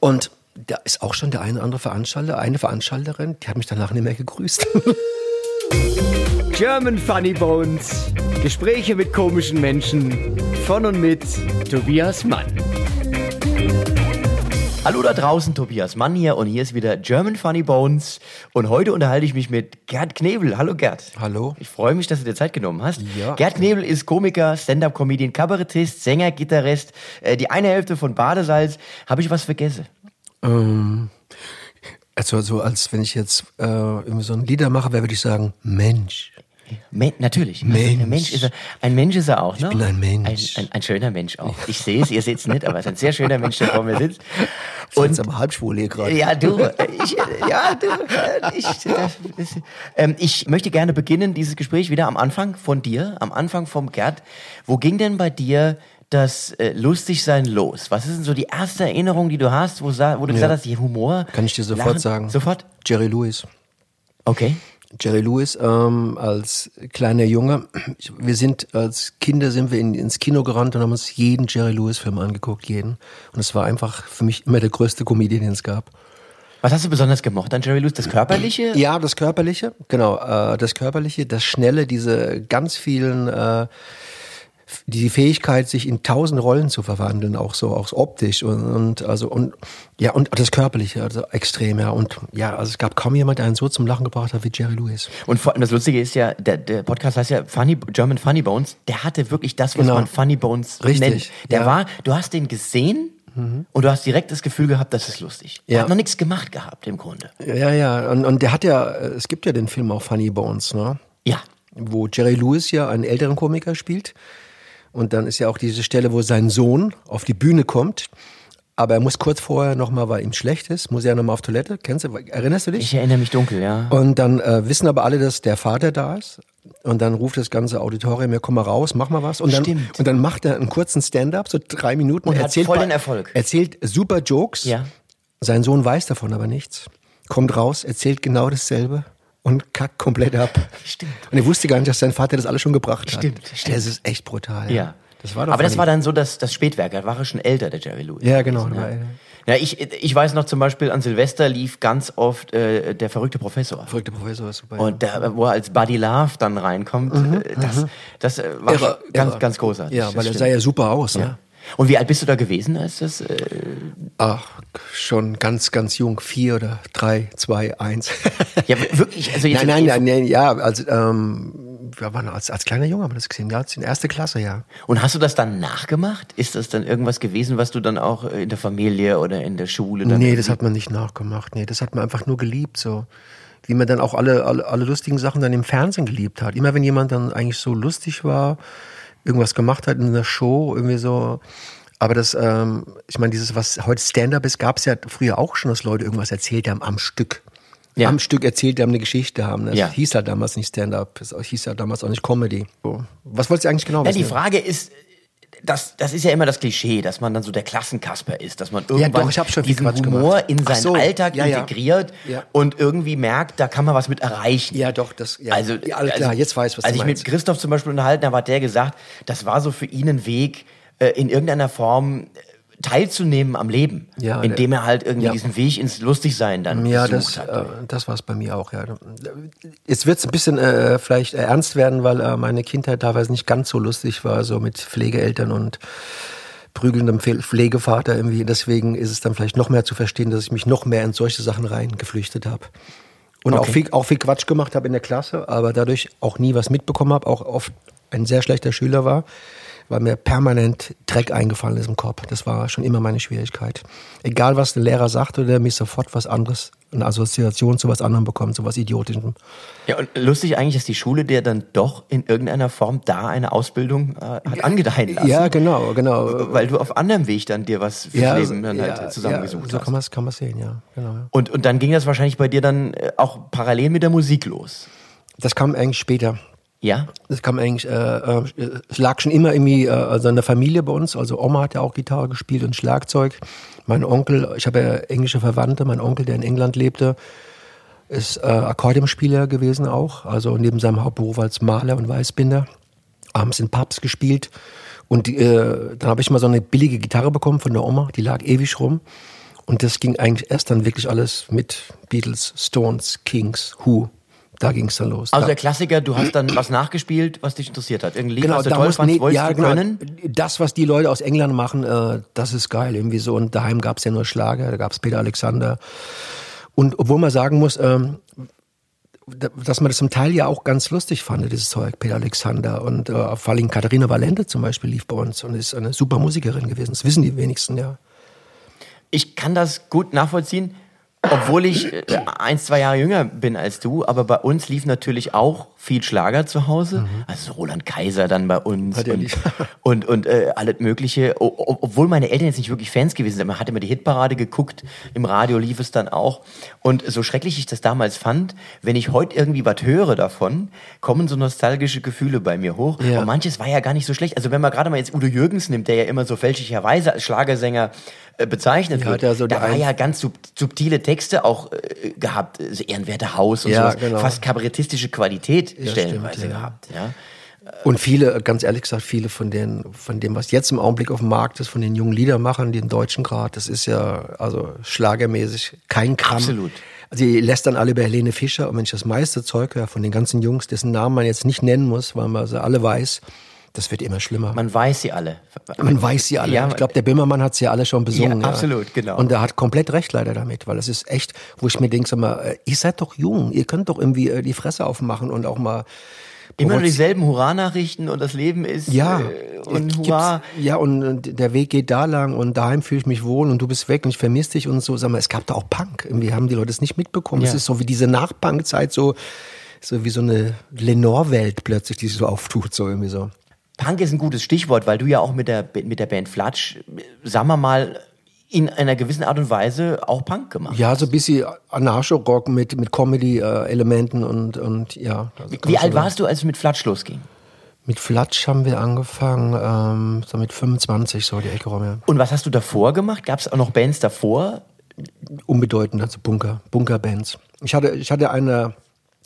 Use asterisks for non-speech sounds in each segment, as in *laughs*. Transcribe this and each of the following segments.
Und da ist auch schon der eine oder andere Veranstalter, eine Veranstalterin, die hat mich danach nicht mehr gegrüßt. *laughs* German Funny Bones. Gespräche mit komischen Menschen. Von und mit Tobias Mann. Hallo da draußen, Tobias Mann hier und hier ist wieder German Funny Bones und heute unterhalte ich mich mit Gerd Knebel. Hallo Gerd. Hallo. Ich freue mich, dass du dir Zeit genommen hast. Ja. Gerd Knebel ist Komiker, Stand-Up-Comedian, Kabarettist, Sänger, Gitarrist, äh, die eine Hälfte von Badesalz. Habe ich was vergessen? Ähm, also so als wenn ich jetzt äh, irgendwie so ein Lieder mache, wäre, würde ich sagen, Mensch. Men natürlich. Mensch. Ein Mensch ist er, ein Mensch ist er auch, ne? Ich bin ein Mensch. Ein, ein, ein schöner Mensch auch. Ich sehe es, ihr seht es nicht, aber es ist ein sehr schöner Mensch, der vor mir sitzt. Und aber halbschwul hier gerade. Ja, du, ich, ja, du, ich, das, das, ähm, ich möchte gerne beginnen, dieses Gespräch wieder am Anfang von dir, am Anfang vom Gerd. Wo ging denn bei dir das äh, Lustigsein los? Was ist denn so die erste Erinnerung, die du hast, wo, wo du gesagt hast, Humor? Kann ich dir sofort Lachen? sagen. Sofort? Jerry Lewis. Okay. Jerry Lewis ähm, als kleiner Junge. Wir sind als Kinder sind wir in, ins Kino gerannt und haben uns jeden Jerry Lewis Film angeguckt, jeden. Und es war einfach für mich immer der größte Comedian, den es gab. Was hast du besonders gemocht an Jerry Lewis? Das Körperliche? Ja, das Körperliche, genau, äh, das Körperliche, das Schnelle, diese ganz vielen, äh, die Fähigkeit, sich in tausend Rollen zu verwandeln, auch so, auch optisch und, und also und ja und das Körperliche, also extrem, ja und ja, also es gab kaum jemand, der einen so zum Lachen gebracht hat wie Jerry Lewis. Und vor allem das Lustige ist ja, der, der Podcast heißt ja Funny, German Funny Bones. Der hatte wirklich das, was Genau. man Funny Bones Richtig, nennt. Der ja. war, du hast den gesehen und du hast direkt das Gefühl gehabt, das ist lustig. Er Ja. hat noch nichts gemacht gehabt im Grunde. Ja, ja, und, und der hat ja, es gibt ja den Film auch Funny Bones, ne? Ja. wo Jerry Lewis ja einen älteren Komiker spielt. Und dann ist ja auch diese Stelle, wo sein Sohn auf die Bühne kommt. Aber er muss kurz vorher nochmal, weil ihm schlecht ist, muss er nochmal auf Toilette. Kennst du, erinnerst du dich? Ich erinnere mich dunkel, ja. Und dann äh, wissen aber alle, dass der Vater da ist. Und dann ruft das ganze Auditorium, ja, komm mal raus, mach mal was. Und dann, Stimmt. und dann macht er einen kurzen Stand-up, so drei Minuten. Und hat erzählt voll den Erfolg. Erzählt super Jokes. Ja. Sein Sohn weiß davon aber nichts. Kommt raus, erzählt genau dasselbe und kackt komplett ab. Stimmt. Und er wusste gar nicht, dass sein Vater das alles schon gebracht hat. Stimmt, stimmt. Das ist echt brutal. Ja. Das war doch Aber das war dann so das, das Spätwerk. Da war er schon älter, der Jerry Lewis. Ja, genau. Ja, war- ja ich, ich weiß noch zum Beispiel, an Silvester lief ganz oft äh, der verrückte Professor. Verrückter Professor war super. Und da, wo er als Buddy Love dann reinkommt, äh, das, das äh, war Irre, ganz, irre. ganz großartig. Ja, Das weil er sah ja super aus. Ja. Ne? Und wie alt bist du da gewesen, als das? Äh, Ach, schon ganz, ganz jung. Vier oder drei, zwei, eins. *laughs* ja, wirklich, also jetzt nein, nein, nein, nein, ja, also ähm, wir waren als, als kleiner Junge haben wir das gesehen. Ja, in erste Klasse, ja. Und hast du das dann nachgemacht? Ist das dann irgendwas gewesen, was du dann auch in der Familie oder in der Schule dann Nee, das hat man nicht nachgemacht. Nee, das hat man einfach nur geliebt, so. Wie man dann auch alle, alle, alle lustigen Sachen dann im Fernsehen geliebt hat. Immer wenn jemand dann eigentlich so lustig war, irgendwas gemacht hat in einer Show, irgendwie so. Aber das, ähm, ich meine, dieses, was heute Stand-up ist, gab es ja früher auch schon, dass Leute irgendwas erzählt haben am Stück. Ja. Am Stück erzählt haben, eine Geschichte haben. Das Ja. hieß halt damals nicht Stand-up, das hieß halt damals auch nicht Comedy. Was wolltest du eigentlich genau Ja, wissen? die Frage ist, das, das ist ja immer das Klischee, dass man dann so der Klassenkasper ist, dass man irgendwann doch, schon viel diesen Quatsch Humor gemacht. in seinen so, Alltag ja, ja. integriert Ja. und irgendwie merkt, da kann man was mit erreichen. Ja, doch, das, ja. Also, ja, alles klar, jetzt weiß ich, was Als ich meinst. mit Christoph zum Beispiel unterhalten habe, hat der gesagt, das war so für ihn ein Weg, äh, in irgendeiner Form teilzunehmen am Leben, Ja, indem er halt irgendwie ja. diesen Weg ins Lustigsein dann Ja, das, hat. äh, das war es bei mir auch, ja. Jetzt wird es ein bisschen äh, vielleicht äh, ernst werden, weil äh, meine Kindheit teilweise nicht ganz so lustig war, so mit Pflegeeltern und prügelndem Pfle- Pflegevater irgendwie. Deswegen ist es dann vielleicht noch mehr zu verstehen, dass ich mich noch mehr in solche Sachen reingeflüchtet habe. Und auch, Okay. viel, auch viel Quatsch gemacht habe in der Klasse, aber dadurch auch nie was mitbekommen habe, auch oft ein sehr schlechter Schüler war, weil mir permanent Dreck eingefallen ist im Kopf. Das war schon immer meine Schwierigkeit. Egal, was der Lehrer sagt, oder mich sofort was anderes, eine Assoziation zu was anderem bekommt, zu was Idiotischem. Ja, und lustig eigentlich, dass die Schule dir dann doch in irgendeiner Form da eine Ausbildung äh, hat angedeihen lassen. Ja, genau, genau. Weil du auf anderem Weg dann dir was fürs Ja, Leben dann ja, halt zusammengesucht ja, so hast. kann man es kann sehen, ja. Genau, ja. Und, und dann ging das wahrscheinlich bei dir dann äh, auch parallel mit der Musik los. Das kam eigentlich später. Ja? Das kam eigentlich, äh, äh, es lag schon immer irgendwie äh, also in der Familie bei uns. Also Oma hat ja auch Gitarre gespielt und Schlagzeug. Mein Onkel, ich habe ja englische Verwandte, mein Onkel, der in England lebte, ist äh, Akkordeonspieler gewesen auch. Also neben seinem Hauptberuf als Maler und Weißbinder. Abends in Pubs gespielt. Und äh, dann habe ich mal so eine billige Gitarre bekommen von der Oma, die lag ewig rum. Und das ging eigentlich erst dann wirklich alles mit Beatles, Stones, Kings, Who. Da ging es dann los. Also da, der Klassiker, du hast dann was nachgespielt, was dich interessiert hat. Irgendwie genau, was du da toll muss, fandst, nee, ja, du genau, können. Das, was die Leute aus England machen, äh, das ist geil. Irgendwie so. Und daheim gab es ja nur Schlager, da gab es Peter Alexander. Und obwohl man sagen muss, ähm, da- dass man das zum Teil ja auch ganz lustig fand, dieses Zeug, Peter Alexander. Und äh, vor allem Katharina Valente zum Beispiel lief bei uns und ist eine super Musikerin gewesen. Das wissen die wenigsten, ja. Ich kann das gut nachvollziehen, obwohl ich äh, ein, zwei Jahre jünger bin als du, aber bei uns lief natürlich auch viel Schlager zu Hause. Also Roland Kaiser dann bei uns Mhm. Hat und, *laughs* und, und äh, alles Mögliche. O, obwohl meine Eltern jetzt nicht wirklich Fans gewesen sind. Man hat immer die Hitparade geguckt, im Radio lief es dann auch. Und so schrecklich ich das damals fand, wenn ich heute irgendwie was höre davon, kommen so nostalgische Gefühle bei mir hoch. Ja. Und manches war ja gar nicht so schlecht. Also wenn man gerade mal jetzt Udo Jürgens nimmt, der ja immer so fälschlicherweise als Schlagersänger äh, bezeichnet Ja, wird, hat ja so da war ja ganz sub subtile Texte auch äh, gehabt, so ehrenwerte Haus und Ja, sowas, genau. fast kabarettistische Qualität Ja, stellenweise stimmt, ja. gehabt. Ja. Und viele, ganz ehrlich gesagt, viele von den, von dem, was jetzt im Augenblick auf dem Markt ist, von den jungen Liedermachern, den deutschen Grad, das ist ja, also schlagermäßig kein Kram. Absolut. Also die lästern alle über Helene Fischer und wenn ich das meiste Zeug höre von den ganzen Jungs, dessen Namen man jetzt nicht nennen muss, weil man sie alle weiß, das wird immer schlimmer. Man weiß sie alle. Man weiß sie alle. Ja, ich glaube, der Böhmermann hat sie ja alle schon besungen. Ja, absolut, genau. Und er hat komplett recht leider damit, weil es ist echt, wo ich mir denke, sag mal, äh, ihr seid doch jung, ihr könnt doch irgendwie äh, die Fresse aufmachen und auch mal Immer nur dieselben Hurra-Nachrichten und das Leben ist Ja, äh, und Hurra. Ja, und und der Weg geht da lang und daheim fühle ich mich wohl und du bist weg und ich vermisse dich und so. Sag mal, es gab da auch Punk. Irgendwie haben die Leute es nicht mitbekommen. Es Ja. ist so wie diese Nachpunk-Zeit, so, so wie so eine Lenore-Welt plötzlich, die sich so auftut, so irgendwie so. Punk ist ein gutes Stichwort, weil du ja auch mit der, mit der Band Flatsch, sagen wir mal, in einer gewissen Art und Weise auch Punk gemacht. Ja, so ein bisschen Anarcho-Rock mit, mit Comedy-Elementen und, und ja. also Wie alt warst du, als es mit Flatsch losging? Mit Flatsch haben wir angefangen, ähm, so mit 25, so die Ecke rum, ja. Und was hast du davor gemacht? Gab es auch noch Bands davor? Unbedeutend, also Bunker, Bunker-Bands. Ich hatte, ich hatte eine,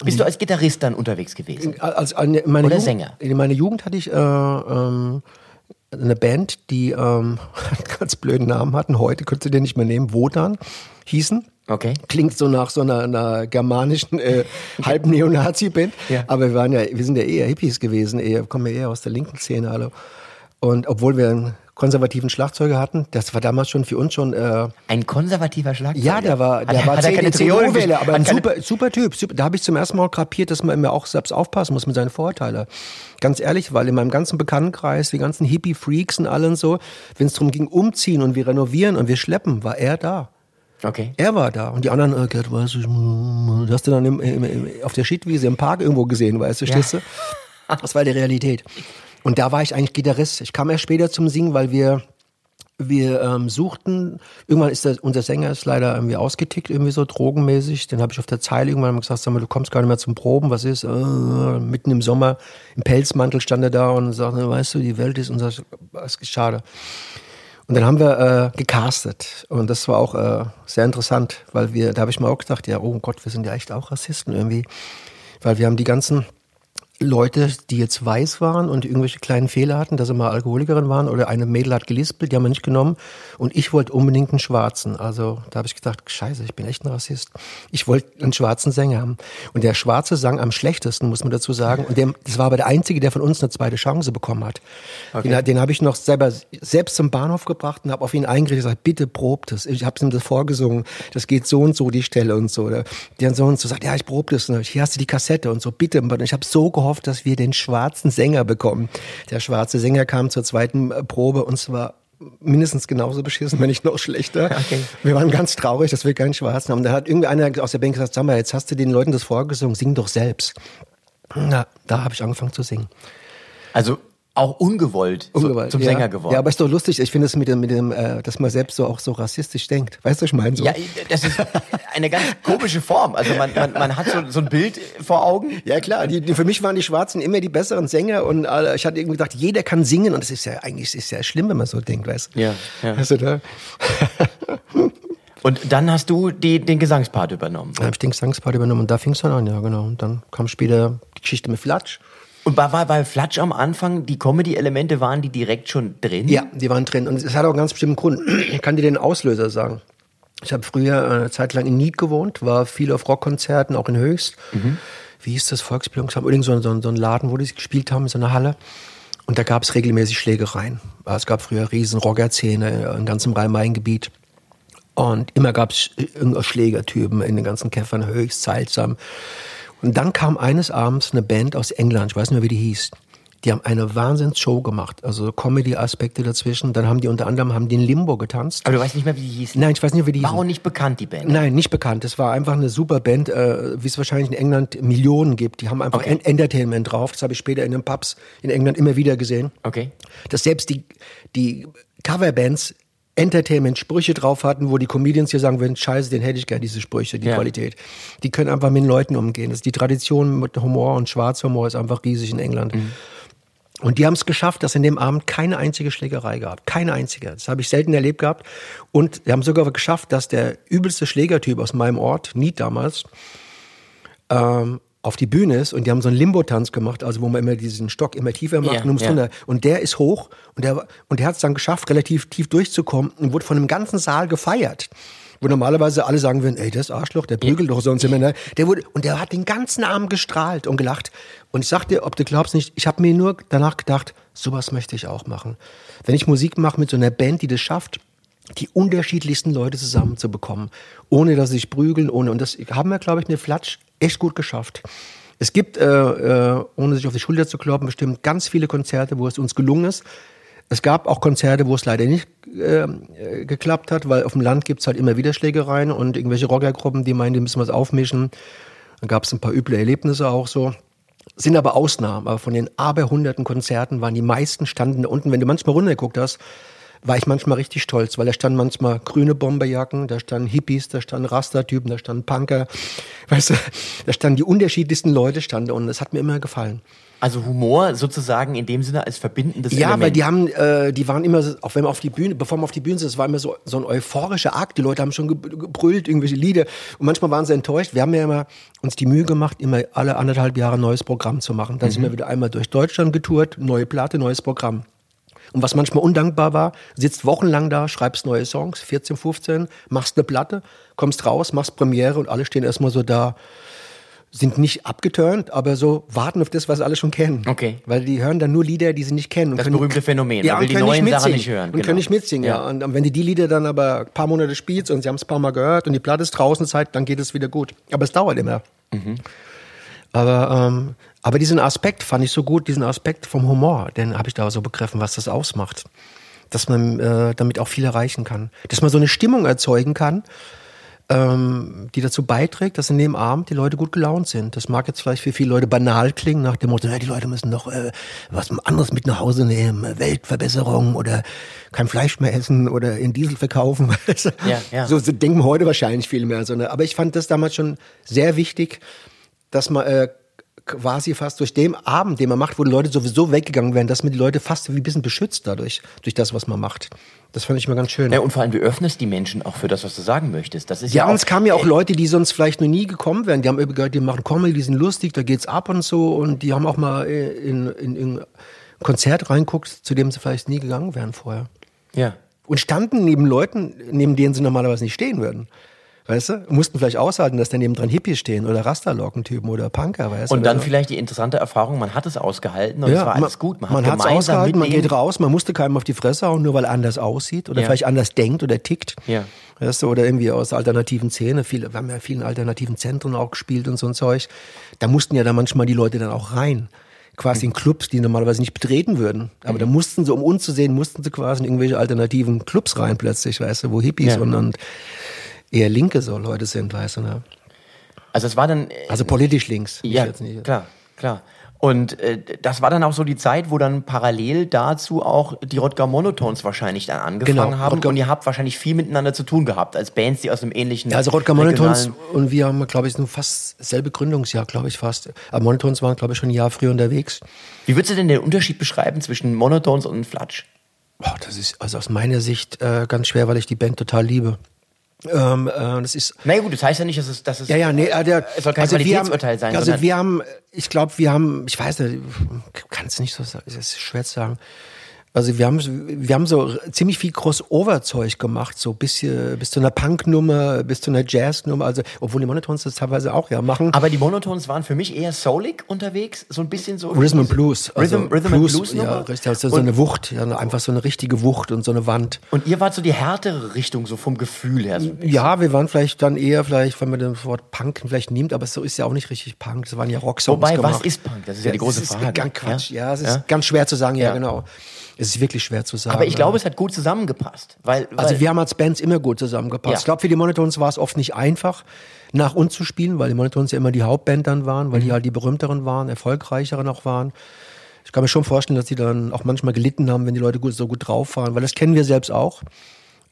Bist du als Gitarrist dann unterwegs gewesen? als meiner Oder Jugend, Sänger? In meiner Jugend hatte ich äh, ähm, eine Band, die ähm, *laughs* einen ganz blöden Namen hatten. Heute könntest du den nicht mehr nehmen. Wodan hießen. Okay. Klingt so nach so einer, einer germanischen äh, *laughs* halb Neonazi-Band. Ja. Aber wir waren ja, wir sind ja eher Hippies gewesen, eher, kommen ja eher aus der linken Szene alle. Und obwohl wir konservativen Schlagzeuger hatten, das war damals schon für uns schon äh, Ein konservativer Schlagzeuger. ja, der war, der hat, war hat er CDU-Wähler, aber ein super, super Typ. Super, da habe ich zum ersten Mal kapiert, dass man immer auch selbst aufpassen muss mit seinen Vorurteilen. Ganz ehrlich, weil in meinem ganzen Bekanntenkreis, die ganzen Hippie-Freaks und allen so, wenn es darum ging, umziehen und wir renovieren und wir schleppen, war er da. Okay. Er war da. Und die anderen, äh, Gerd, weißt du, hast du dann im, im, im, auf der Schiedwiese im Park irgendwo gesehen, weißt du, stehst du? *laughs* Das war die Realität. Und da war ich eigentlich Gitarrist. Ich kam erst später zum Singen, weil wir wir ähm, suchten, irgendwann ist der, unser Sänger ist leider irgendwie ausgetickt, irgendwie so drogenmäßig. Den habe ich auf der Zeile irgendwann gesagt, sag mal, du kommst gar nicht mehr zum Proben, was ist? Äh, mitten im Sommer, im Pelzmantel stand er da und sagte, weißt du, die Welt ist unser, es ist schade. Und dann haben wir äh, gecastet und das war auch äh, sehr interessant, weil wir, da habe ich mir auch gedacht, ja, oh Gott, wir sind ja echt auch Rassisten irgendwie, weil wir haben die ganzen Leute, die jetzt weiß waren und irgendwelche kleinen Fehler hatten, dass sie mal Alkoholikerin waren oder eine Mädel hat gelispelt, die haben wir nicht genommen und ich wollte unbedingt einen Schwarzen. Also da habe ich gedacht, scheiße, ich bin echt ein Rassist. Ich wollte einen schwarzen Sänger haben. Und der Schwarze sang am schlechtesten, muss man dazu sagen. Und der, das war aber der Einzige, der von uns eine zweite Chance bekommen hat. Den, den habe ich noch selber selbst zum Bahnhof gebracht und habe auf ihn eingeredet und gesagt, bitte probt es. Ich habe ihm das vorgesungen, das geht so und so die Stelle und so. Der so und so sagt, ja, ich probe das. Und hier hast du die Kassette und so, bitte. Und ich habe so gehofft, dass wir den schwarzen Sänger bekommen. Der schwarze Sänger kam zur zweiten äh, Probe und zwar mindestens genauso beschissen, *laughs* wenn nicht noch schlechter. Okay. Wir waren ganz traurig, dass wir keinen Schwarzen haben. Da hat irgendwie einer aus der Band gesagt, sag mal, jetzt hast du den Leuten das vorgesungen, sing doch selbst. Na, da habe ich angefangen zu singen. Also auch ungewollt, Ungewollt, zum ja. Sänger geworden. Ja, aber ist doch lustig. Ich finde es mit dem, mit dem, äh, dass man selbst so auch so rassistisch denkt. Weißt du, was ich meine? So. Ja, das ist eine ganz komische Form. Also man, man, man hat so, so ein Bild vor Augen. Ja klar, die, die, für mich waren die Schwarzen immer die besseren Sänger und äh, ich hatte irgendwie gedacht, jeder kann singen und das ist ja eigentlich ist ja schlimm, wenn man so denkt, weißt du? Ja, ja. Weißt du, da, *laughs* Und dann hast du die, den Gesangspart übernommen. da habe ich den Gesangspart übernommen und da fing es dann an, ja genau. Und dann kam später die Geschichte mit Flatsch. Und bei, bei, bei Flatsch am Anfang, die Comedy-Elemente waren die direkt schon drin? Ja, die waren drin und es hat auch einen ganz bestimmten Grund. Ich kann dir den Auslöser sagen. Ich habe früher eine Zeit lang in Nied gewohnt, war viel auf Rockkonzerten, auch in Höchst. Wie hieß das Volksbildungsamt? Irgend so, ein- so, ein- Laden, wo die gespielt haben, in so einer Halle. Und da gab es regelmäßig Schlägereien. Es gab früher riesen Rockerzähne im ganzen Rhein-Main-Gebiet. Und immer gab es irgendwelche Schlägertypen in den ganzen Käffern, höchst seltsam. Und dann kam eines Abends eine Band aus England, ich weiß nicht mehr, wie die hieß. Die haben eine Wahnsinnsshow gemacht, also Comedy-Aspekte dazwischen. Dann haben die unter anderem haben die in Limbo getanzt. Aber du weißt nicht mehr, wie die hießen. Nein, ich weiß nicht, wie die War hießen. auch nicht bekannt, die Band. Nein, nicht bekannt. Es war einfach eine super Band, äh, wie es wahrscheinlich in England Millionen gibt. Die haben einfach Okay. En Entertainment drauf. Das habe ich später in den Pubs in England immer wieder gesehen. Okay. Dass selbst die, die Coverbands Entertainment-Sprüche drauf hatten, wo die Comedians hier sagen würden, scheiße, den hätte ich gern, diese Sprüche, die Ja. Qualität. Die können einfach mit den Leuten umgehen. Das ist die Tradition mit Humor und Schwarzhumor ist einfach riesig in England. Und die haben es geschafft, dass in dem Abend keine einzige Schlägerei gab. Keine einzige. Das habe ich selten erlebt gehabt. Und die haben sogar geschafft, dass der übelste Schlägertyp aus meinem Ort, Niet damals, ähm, auf die Bühne ist und die haben so einen Limbo-Tanz gemacht, also wo man immer diesen Stock immer tiefer macht Ja, und, ja. und der ist hoch und der, und der hat es dann geschafft, relativ tief durchzukommen und wurde von dem ganzen Saal gefeiert. Wo normalerweise alle sagen würden, ey, das Arschloch, der prügelt doch sonst immer. Ne? Der wurde, und der hat den ganzen Abend gestrahlt und gelacht. Und ich sag dir, ob du glaubst nicht, ich habe mir nur danach gedacht, sowas möchte ich auch machen. Wenn ich Musik mache mit so einer Band, die das schafft, die unterschiedlichsten Leute zusammenzubekommen, ohne dass sie sich prügeln, ohne. Und das haben wir, glaube ich, mit Flatsch echt gut geschafft. Es gibt, äh, äh, ohne sich auf die Schulter zu kloppen, bestimmt ganz viele Konzerte, wo es uns gelungen ist. Es gab auch Konzerte, wo es leider nicht äh, äh, geklappt hat, weil auf dem Land gibt's halt immer wieder Schlägereien und irgendwelche Rockergruppen, die meinen, die müssen was aufmischen. Dann gab's ein paar üble Erlebnisse auch so. Sind aber Ausnahmen. Aber von den aberhunderten Konzerten waren die meisten standen da unten. Wenn du manchmal runtergeguckt hast, war ich manchmal richtig stolz, weil da standen manchmal grüne Bomberjacken, da standen Hippies, da standen Rastertypen, da standen Punker. Weißt du, da standen die unterschiedlichsten Leute standen und das hat mir immer gefallen. Also Humor sozusagen in dem Sinne als verbindendes Ja, Element. weil die haben, äh, die waren immer, auch wenn man auf die Bühne, bevor man auf die Bühne es war immer so, so ein euphorischer Akt. Die Leute haben schon ge- gebrüllt, irgendwelche Lieder. Und manchmal waren sie enttäuscht. Wir haben ja immer uns die Mühe gemacht, immer alle anderthalb Jahre ein neues Programm zu machen. Dann sind wir wieder einmal durch Deutschland getourt, neue Platte, neues Programm. Und was manchmal undankbar war, sitzt wochenlang da, schreibst neue Songs, 14, 15, machst eine Platte, kommst raus, machst Premiere und alle stehen erstmal so da, sind nicht abgeturnt, aber so warten auf das, was alle schon kennen. Okay. Weil die hören dann nur Lieder, die sie nicht kennen. Und Das berühmte Phänomen. Ja, Man will und die können neuen Sachen nicht hören, Und genau. können nicht mitsingen, ja. Ja. Und wenn du die Lieder dann aber ein paar Monate spielst und sie haben es ein paar Mal gehört und die Platte ist draußen Zeit, dann geht es wieder gut. Aber es dauert immer. Mhm. Aber, ähm, aber diesen Aspekt fand ich so gut, diesen Aspekt vom Humor, den habe ich da so begriffen, was das ausmacht. Dass man äh, damit auch viel erreichen kann. Dass man so eine Stimmung erzeugen kann, ähm, die dazu beiträgt, dass in dem Abend die Leute gut gelaunt sind. Das mag jetzt vielleicht für viele Leute banal klingen, nach dem Motto, ja, die Leute müssen doch äh, was anderes mit nach Hause nehmen, Weltverbesserung oder kein Fleisch mehr essen oder in Diesel verkaufen. *laughs* Ja, ja. So, so denken heute wahrscheinlich viel mehr. So, ne? Aber ich fand das damals schon sehr wichtig, dass man äh, quasi fast durch den Abend, den man macht, wo die Leute sowieso weggegangen wären, dass man die Leute fast wie ein bisschen beschützt dadurch, durch das, was man macht. Das fand ich mal ganz schön. Ja, und vor allem, du öffnest die Menschen auch für das, was du sagen möchtest. Das ist ja, Ja, und es kamen ja auch Leute, die sonst vielleicht noch nie gekommen wären. Die haben gehört, die machen Comedy, die sind lustig, da geht's ab und so. Und die haben auch mal in, in, in ein Konzert reinguckt, zu dem sie vielleicht nie gegangen wären vorher. Ja. Und standen neben Leuten, neben denen sie normalerweise nicht stehen würden. Weißt du? Mussten vielleicht aushalten, dass daneben dran Hippies stehen oder Rasterlockentypen oder Punker, weißt du? Und dann Oder- vielleicht die interessante Erfahrung, man hat es ausgehalten und es war alles gut. Man, man hat es ausgehalten, man geht raus, man musste keinem auf die Fresse hauen, nur weil er anders aussieht oder Ja. vielleicht anders denkt oder tickt. Ja. Weißt du, oder irgendwie aus alternativen Szene. Viele, wir haben ja in vielen alternativen Zentren auch gespielt und so ein Zeug. Da mussten ja dann manchmal die Leute dann auch rein. Quasi in Clubs, die normalerweise nicht betreten würden. Aber Mhm. da mussten sie, um uns zu sehen, mussten sie quasi in irgendwelche alternativen Clubs rein plötzlich, weißt du, wo Hippies Ja. und, und eher linke so Leute sind, weißt du, ne? Also es war dann äh, Also politisch links. Ja, jetzt nicht- klar, klar. Und äh, das war dann auch so die Zeit, wo dann parallel dazu auch die Rodger Monotones wahrscheinlich dann angefangen Genau, haben. Rodger- und ihr habt wahrscheinlich viel miteinander zu tun gehabt, als Bands, die aus einem ähnlichen. Ja, also Rodger regionalen- und wir haben, glaube ich, nur fast selbe Gründungsjahr, glaube ich, fast. Aber Monotons waren, glaube ich, schon ein Jahr früher unterwegs. Wie würdest du denn den Unterschied beschreiben zwischen Monotones und Flatsch? Boah, das ist also aus meiner Sicht äh, ganz schwer, weil ich die Band total liebe. Ähm, äh, das ist Na gut, das heißt ja nicht, dass es, dass es, ja, ja, nee, äh, der, es soll kein also wir haben, Qualitätsurteil sein, Also wir haben, ich glaube, wir haben, ich weiß nicht, kann es nicht so sagen, es ist schwer zu sagen. Also wir haben, wir haben so ziemlich viel Crossover-Zeug gemacht, so bis, hier, bis zu einer Punk-Nummer, bis zu einer Jazz-Nummer, also obwohl die Monotones das teilweise auch ja machen. Aber die Monotones waren für mich eher soulig unterwegs, so ein bisschen so. Rhythm and Blues. Rhythm, also Rhythm Blues, and Blues ja, Nummer. richtig, also so eine Wucht, ja, einfach so eine richtige Wucht und so eine Wand. Und ihr wart so die härtere Richtung, so vom Gefühl her. So. Ja, wir waren vielleicht dann eher, vielleicht, wenn man das Wort Punk vielleicht nimmt, aber so ist ja auch nicht richtig Punk. Das waren ja Rocksongs Wobei, gemacht. was ist Punk? Das ist ja, die das große ist Frage. Ganz Quatsch, ja, es ist Ja? ganz schwer zu sagen, ja, Ja. genau. Es ist wirklich schwer zu sagen. Aber ich glaube, es hat gut zusammengepasst. Weil, weil Also wir haben als Bands immer gut zusammengepasst. Ja. Ich glaube, für die Monotones war es oft nicht einfach, nach uns zu spielen, weil die Monotones ja immer die Hauptband dann waren, weil die Mhm. halt die berühmteren waren, erfolgreicheren auch waren. Ich kann mir schon vorstellen, dass die dann auch manchmal gelitten haben, wenn die Leute gut, so gut drauf waren, weil das kennen wir selbst auch.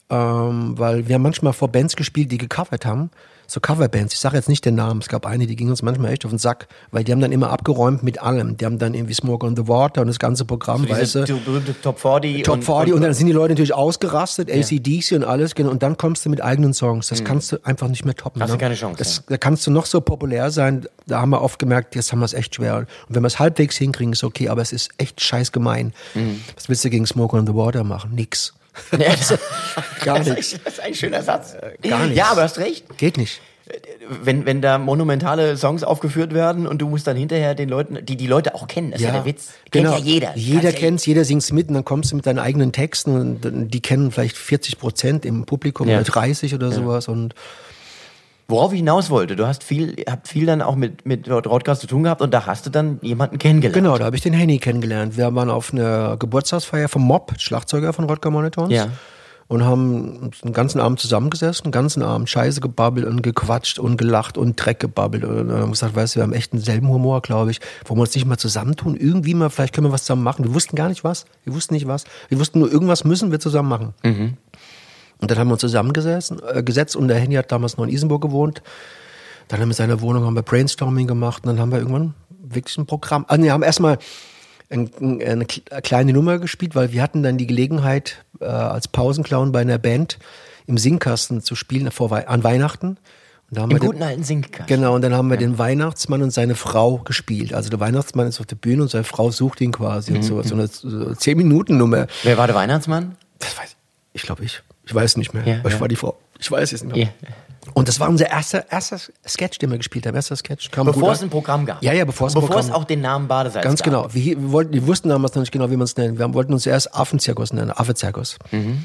Ähm, weil wir haben manchmal vor Bands gespielt, die gecovert haben. So Coverbands. Ich sage jetzt nicht den Namen. Es gab eine, die ging uns manchmal echt auf den Sack, weil die haben dann immer abgeräumt mit allem. Die haben dann irgendwie Smoke on the Water und das ganze Programm, weißt diese du. berühmte Top 40. Top und, 40 und, und, dann sind die Leute natürlich ausgerastet, ACDC und alles, genau, und dann kommst du mit eigenen Songs. Das kannst du einfach nicht mehr toppen. Hast du ne? keine Chance, Das, Da kannst du noch so populär sein, da haben wir oft gemerkt, jetzt haben wir es echt schwer. Und wenn wir es halbwegs hinkriegen, ist okay, aber es ist echt scheiß gemein. Mhm. Was willst du gegen Smoke on the Water machen? Nix. *laughs* Ja, das, *laughs* Gar das, nichts. ist, das ist ein schöner Satz. gar nichts. Ja, aber du hast recht. Geht nicht. Wenn, wenn da monumentale Songs aufgeführt werden und du musst dann hinterher den Leuten, die die Leute auch kennen, das ist ja der Witz. Genau. Kennt ja jeder. Jeder ja- kennt's, jeder singt's mit und dann kommst du mit deinen eigenen Texten und die kennen vielleicht 40 Prozent im Publikum Ja. oder 30 oder sowas und Worauf ich hinaus wollte, du hast viel, habt viel dann auch mit, mit Rodcast zu tun gehabt und da hast du dann jemanden kennengelernt. Genau, da habe ich den Henny kennengelernt. Wir waren auf einer Geburtstagsfeier vom Mob, Schlagzeuger von Rodger Monitors. Ja. Und haben den ganzen Abend zusammengesessen, den ganzen Abend Scheiße gebabbelt und gequatscht und gelacht und Dreck gebabbelt. Und dann haben gesagt, weißt du, wir haben echt denselben Humor, glaube ich. Wollen wir uns nicht mal zusammentun? Irgendwie mal, vielleicht können wir was zusammen machen. Wir wussten gar nicht was. Wir wussten nicht was. Wir wussten nur, irgendwas müssen wir zusammen machen. Und dann haben wir uns zusammengesessen, äh, gesetzt und der Henny hat damals noch in Isenburg gewohnt. Dann haben wir in seiner Wohnung haben wir Brainstorming gemacht und dann haben wir irgendwann wirklich ein Programm. Also wir haben erstmal ein, ein, eine kle- kleine Nummer gespielt, weil wir hatten dann die Gelegenheit, äh, als Pausenclown bei einer Band im Singkasten zu spielen vor, Wei- an Weihnachten. Und da haben Im wir den- guten alten Sinkkasten. Genau, und dann haben wir den Weihnachtsmann und seine Frau gespielt. Also der Weihnachtsmann ist auf der Bühne und seine Frau sucht ihn quasi. Und so, so eine so 10-Minuten-Nummer. Wer war der Weihnachtsmann? Das weiß ich. Ich glaube ich. Ich weiß nicht mehr. Ja, ich ja. war die Frau. Ich weiß es nicht mehr. Ja. Und das war unser erster, erster Sketch, den wir gespielt haben. Erster Sketch. Kam Bevor es ein Programm gab. Ja, ja, bevor es ein Bevor es Programm- auch den Namen Badesalz Ganz gab. genau. Wir, wir, wollten, wir wussten damals noch nicht genau, wie man es nennt. Wir wollten uns erst Affenzirkus nennen, Affezirkus. Mhm.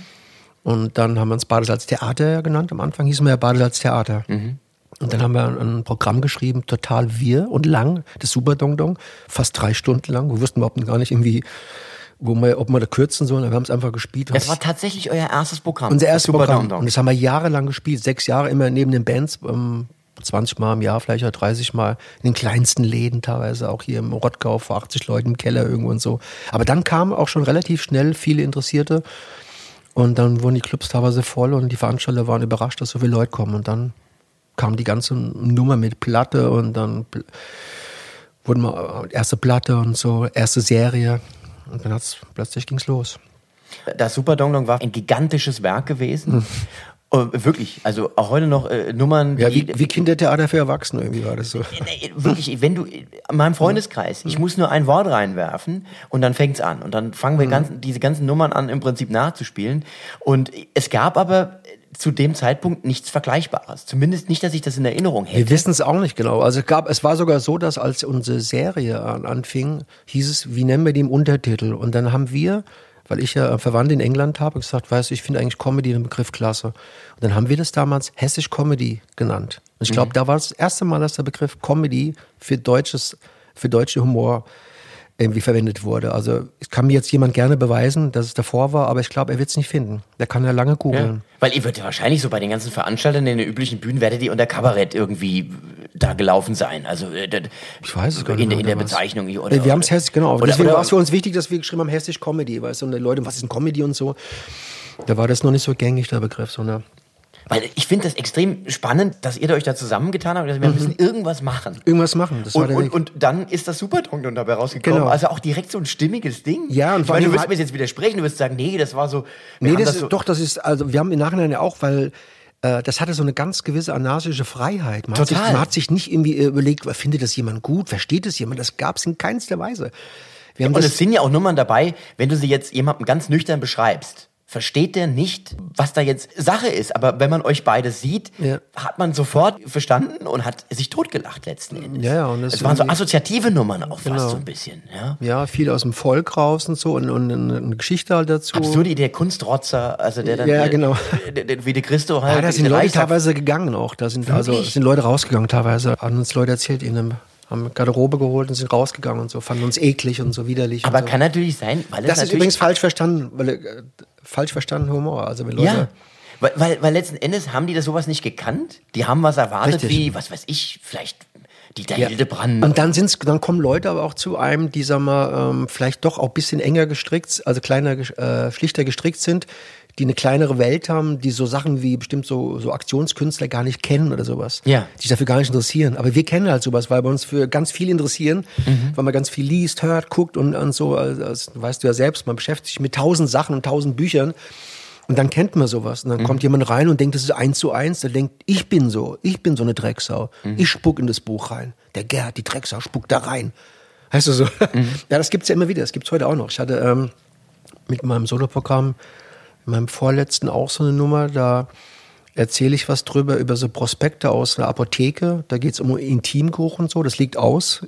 Und dann haben wir uns Badesalz Theater genannt. Am Anfang hießen wir ja Badesalz Theater. Mhm. Und dann haben wir ein, Programm geschrieben, total wir und lang, das Super Dong Dong, fast drei Stunden lang. Wir wussten überhaupt gar nicht irgendwie, ob wir da kürzen sollen. Wir haben es einfach gespielt. Das war tatsächlich euer erstes Programm. Unser erstes Programm. Und das haben wir jahrelang gespielt. Sechs Jahre immer neben den Bands. Ähm, 20 Mal im Jahr, vielleicht oder 30 Mal. In den kleinsten Läden teilweise. Auch hier im Rottgau vor 80 Leuten im Keller irgendwo und so. Aber dann kamen auch schon relativ schnell viele Interessierte. Und dann wurden die Clubs teilweise voll und die Veranstalter waren überrascht, dass so viele Leute kommen. Und dann kam die ganze Nummer mit Platte und dann wurden wir äh, erste Platte und so, erste Serie. Und dann hat's, plötzlich ging's los. Das Super Dong Dong war ein gigantisches Werk gewesen. Äh, wirklich, also auch heute noch äh, Nummern, Ja, wie, wie Kindertheater für Erwachsene irgendwie war das so. Nee, wirklich, wenn du in meinem Freundeskreis, ich muss nur ein Wort reinwerfen und dann fängt's an und dann fangen wir ganzen, diese ganzen Nummern an im Prinzip nachzuspielen und es gab aber zu dem Zeitpunkt nichts Vergleichbares, zumindest nicht, dass ich das in Erinnerung hätte. Wir wissen es auch nicht genau. Also es gab, es war sogar so, dass als unsere Serie an, anfing, hieß es, wie nennen wir die im Untertitel? Und dann haben wir, weil ich ja Verwandte in England habe, gesagt, weißt du, ich finde eigentlich Comedy den Begriff klasse. Und dann haben wir das damals Hessisch Comedy genannt. Und ich glaube, da war das erste Mal, dass der Begriff Comedy für deutsches, für deutsche Humor irgendwie verwendet wurde. Also es kann mir jetzt jemand gerne beweisen, dass es davor war, aber ich glaube, er wird es nicht finden. Der kann ja lange Ja. googeln. Weil ihr würdet ja wahrscheinlich so bei den ganzen Veranstaltern in den üblichen Bühnen werdet ihr unter Kabarett irgendwie da gelaufen sein. Also äh, Ich weiß es gar nicht in, in der was. Bezeichnung. Oder, Äh, wir haben es hessisch, genau. Oder, Deswegen war es für uns wichtig, dass wir geschrieben haben, hessisch Comedy, weißt du, und die Leute, was ist denn Comedy und so. Da war das noch nicht so gängig, der Begriff, so, ne? Weil ich finde das extrem spannend, dass ihr euch da zusammengetan habt dass wir müssen irgendwas machen. Irgendwas machen, das war Und, der und, und dann ist das Superdrunk dabei rausgekommen. Genau. Also auch direkt so ein stimmiges Ding. Ja, und ich meine, du wirst mir jetzt widersprechen, du wirst sagen, nee, das war so. Nee, haben das ist, so, doch, das ist, also wir haben im Nachhinein ja auch, weil äh, das hatte so eine ganz gewisse anarchische Freiheit. Man, Hat sich, man hat sich nicht irgendwie äh, überlegt, findet das jemand gut, versteht es jemand? Das gab es in keinster Weise. Wir haben Und das, es sind ja auch Nummern dabei, wenn du sie jetzt jemandem ganz nüchtern beschreibst. Versteht der nicht, was da jetzt Sache ist. Aber wenn man euch beide sieht, Ja. hat man sofort verstanden und hat sich totgelacht letzten Endes. Ja, ja, und es waren so assoziative Nummern auch Genau. fast so ein bisschen. Ja. ja, viel aus dem Volk raus und so und, und eine, Geschichte halt dazu. Absurde Idee, der Kunstrotzer, also der dann Ja, äh, genau. der, der, wie der Christo halt. Ja, da sind Leute Reichstag- teilweise gegangen auch. Da sind also sind Leute rausgegangen teilweise. Haben uns Leute erzählt, ihnen haben Garderobe geholt und sind rausgegangen und so, fanden uns eklig und so widerlich. Aber so. kann natürlich sein, weil es das ist übrigens falsch verstanden, weil äh, falsch verstanden Humor. Also wenn Leute Ja. Weil, weil, weil letzten Endes haben die das sowas nicht gekannt. Die haben was erwartet Richtig. wie, was weiß ich, vielleicht Dieter Ja. Hildebrand. Und dann sind's, dann kommen Leute aber auch zu einem, die sag mal ähm, vielleicht doch auch ein bisschen enger gestrickt, also kleiner, äh, schlichter gestrickt sind, die eine kleinere Welt haben, die so Sachen wie bestimmt so so Aktionskünstler gar nicht kennen oder sowas, Ja. die sich dafür gar nicht interessieren. Aber wir kennen halt sowas, weil wir uns für ganz viel interessieren, Mhm. weil man ganz viel liest, hört, guckt und, und so. Also, also, weißt du ja selbst, man beschäftigt sich mit tausend Sachen und tausend Büchern. Und dann kennt man sowas. Und dann kommt jemand rein und denkt, das ist eins zu eins. Der denkt, ich bin so, ich bin so eine Drecksau. Ich spuck in das Buch rein. Der Gerd, die Drecksau, spuckt da rein. Weißt du so? *laughs* Ja, das gibt's ja immer wieder. Das gibt's heute auch noch. Ich hatte ähm, mit meinem Soloprogramm, in meinem vorletzten auch so eine Nummer, da erzähle ich was drüber, über so Prospekte aus einer Apotheke. Da geht's um Intimgeruch und so, das liegt aus.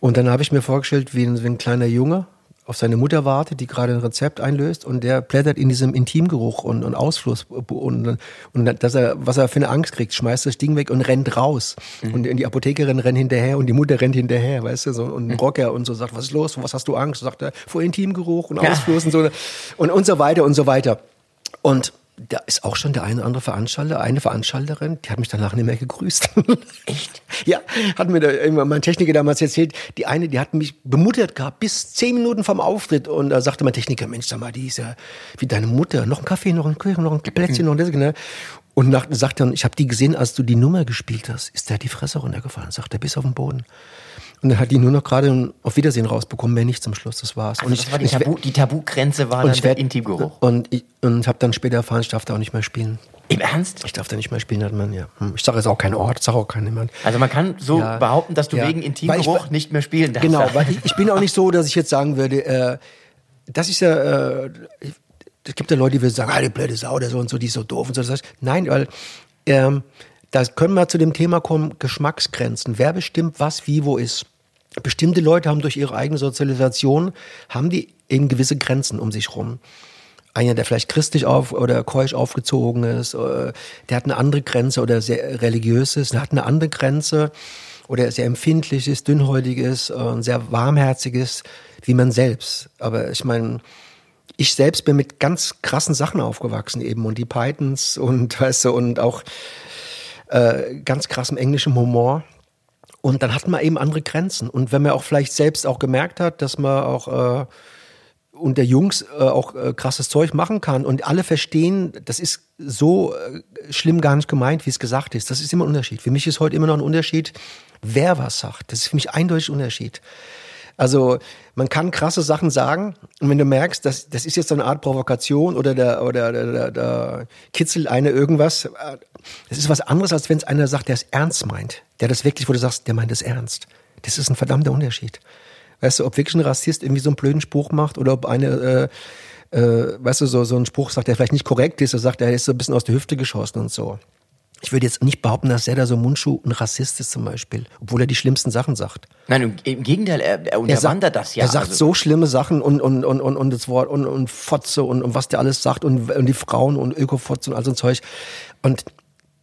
Und dann habe ich mir vorgestellt, wie ein, wie ein kleiner Junge auf seine Mutter wartet, die gerade ein Rezept einlöst und der blättert in diesem Intimgeruch und, und Ausfluss und, und dass er, was er für eine Angst kriegt, schmeißt das Ding weg und rennt raus. Und die Apothekerin rennt hinterher und die Mutter rennt hinterher, weißt du, so, und ein Rocker und so sagt, was ist los, was hast du Angst? Und sagt er, vor Intimgeruch und Ja. Ausfluss und so und, und so weiter und so weiter. Und da ist auch schon der eine oder andere Veranstalter, eine Veranstalterin, die hat mich danach nicht mehr gegrüßt. *laughs* Echt? Ja, hat mir da irgendwann mein Techniker damals erzählt, die eine, die hat mich bemuttert gehabt bis zehn Minuten vom Auftritt und da sagte mein Techniker, Mensch, sag mal, die ist ja wie deine Mutter, noch ein Kaffee, noch ein Kuchen, noch ein Plätzchen, noch das, ne? Und nach, sagt dann, ich habe die gesehen, als du die Nummer gespielt hast, ist der die Fresse runtergefallen, sagt er, bis auf den Boden. Und dann hat die nur noch gerade ein auf Wiedersehen rausbekommen, mehr nicht zum Schluss, das war's. Also und das war die, ich, Tabu, die Tabugrenze war dann ich der Intimgeruch. Und ich und habe dann später erfahren, ich darf da auch nicht mehr spielen. Im Ernst? Ich darf da nicht mehr spielen, hat man ja. Hm, Ich sage jetzt auch kein Ort, sage auch kein jemand. Also man kann so Ja. behaupten, dass du Ja. wegen Intimgeruch ich- nicht mehr spielen darfst. Genau, weil ich, ich bin auch nicht so, dass ich jetzt sagen würde, äh, das ist ja, äh, es gibt ja Leute, die würden sagen, ah, die blöde Sau oder so und so, die ist so doof und so. Das heißt, nein, weil ähm, da können wir zu dem Thema kommen, Geschmacksgrenzen. Wer bestimmt, was, wie, wo ist? Bestimmte Leute haben durch ihre eigene Sozialisation, haben die eben gewisse Grenzen um sich rum. Einer, der vielleicht christlich auf oder keusch aufgezogen ist, äh, der hat eine andere Grenze oder sehr religiös ist, der hat eine andere Grenze oder sehr empfindlich ist, dünnhäutig ist, äh, sehr warmherzig ist, wie man selbst. Aber ich meine, ich selbst bin mit ganz krassen Sachen aufgewachsen eben und die Pythons und *laughs* weißt du und auch äh, ganz krassem englischem Humor. Und dann hat man eben andere Grenzen. Und wenn man auch vielleicht selbst auch gemerkt hat, dass man auch äh, unter Jungs äh, auch äh, krasses Zeug machen kann und alle verstehen, das ist so äh, schlimm gar nicht gemeint, wie es gesagt ist. Das ist immer ein Unterschied. Für mich ist heute immer noch ein Unterschied, wer was sagt. Das ist für mich eindeutig ein Unterschied. Also man kann krasse Sachen sagen und wenn du merkst, dass das ist jetzt so eine Art Provokation oder da oder da, da kitzelt einer irgendwas, äh, das ist was anderes, als wenn es einer sagt, der es ernst meint, der das wirklich, wo du sagst, der meint es ernst. Das ist ein verdammter Unterschied. Weißt du, ob wirklich ein Rassist irgendwie so einen blöden Spruch macht oder ob eine, äh, äh, weißt du, so, so ein Spruch sagt, der vielleicht nicht korrekt ist, er sagt, er ist so ein bisschen aus der Hüfte geschossen und so. Ich würde jetzt nicht behaupten, dass der da so Mundschuh ein Rassist ist zum Beispiel, obwohl er die schlimmsten Sachen sagt. Nein, im, Gegenteil, er, er Er unterwandert sagt, das ja. Er sagt also, so schlimme Sachen und, und, und, und, und das Wort und, und Fotze und, und was der alles sagt und, und die Frauen und Ökofotze und all so ein Zeug. Und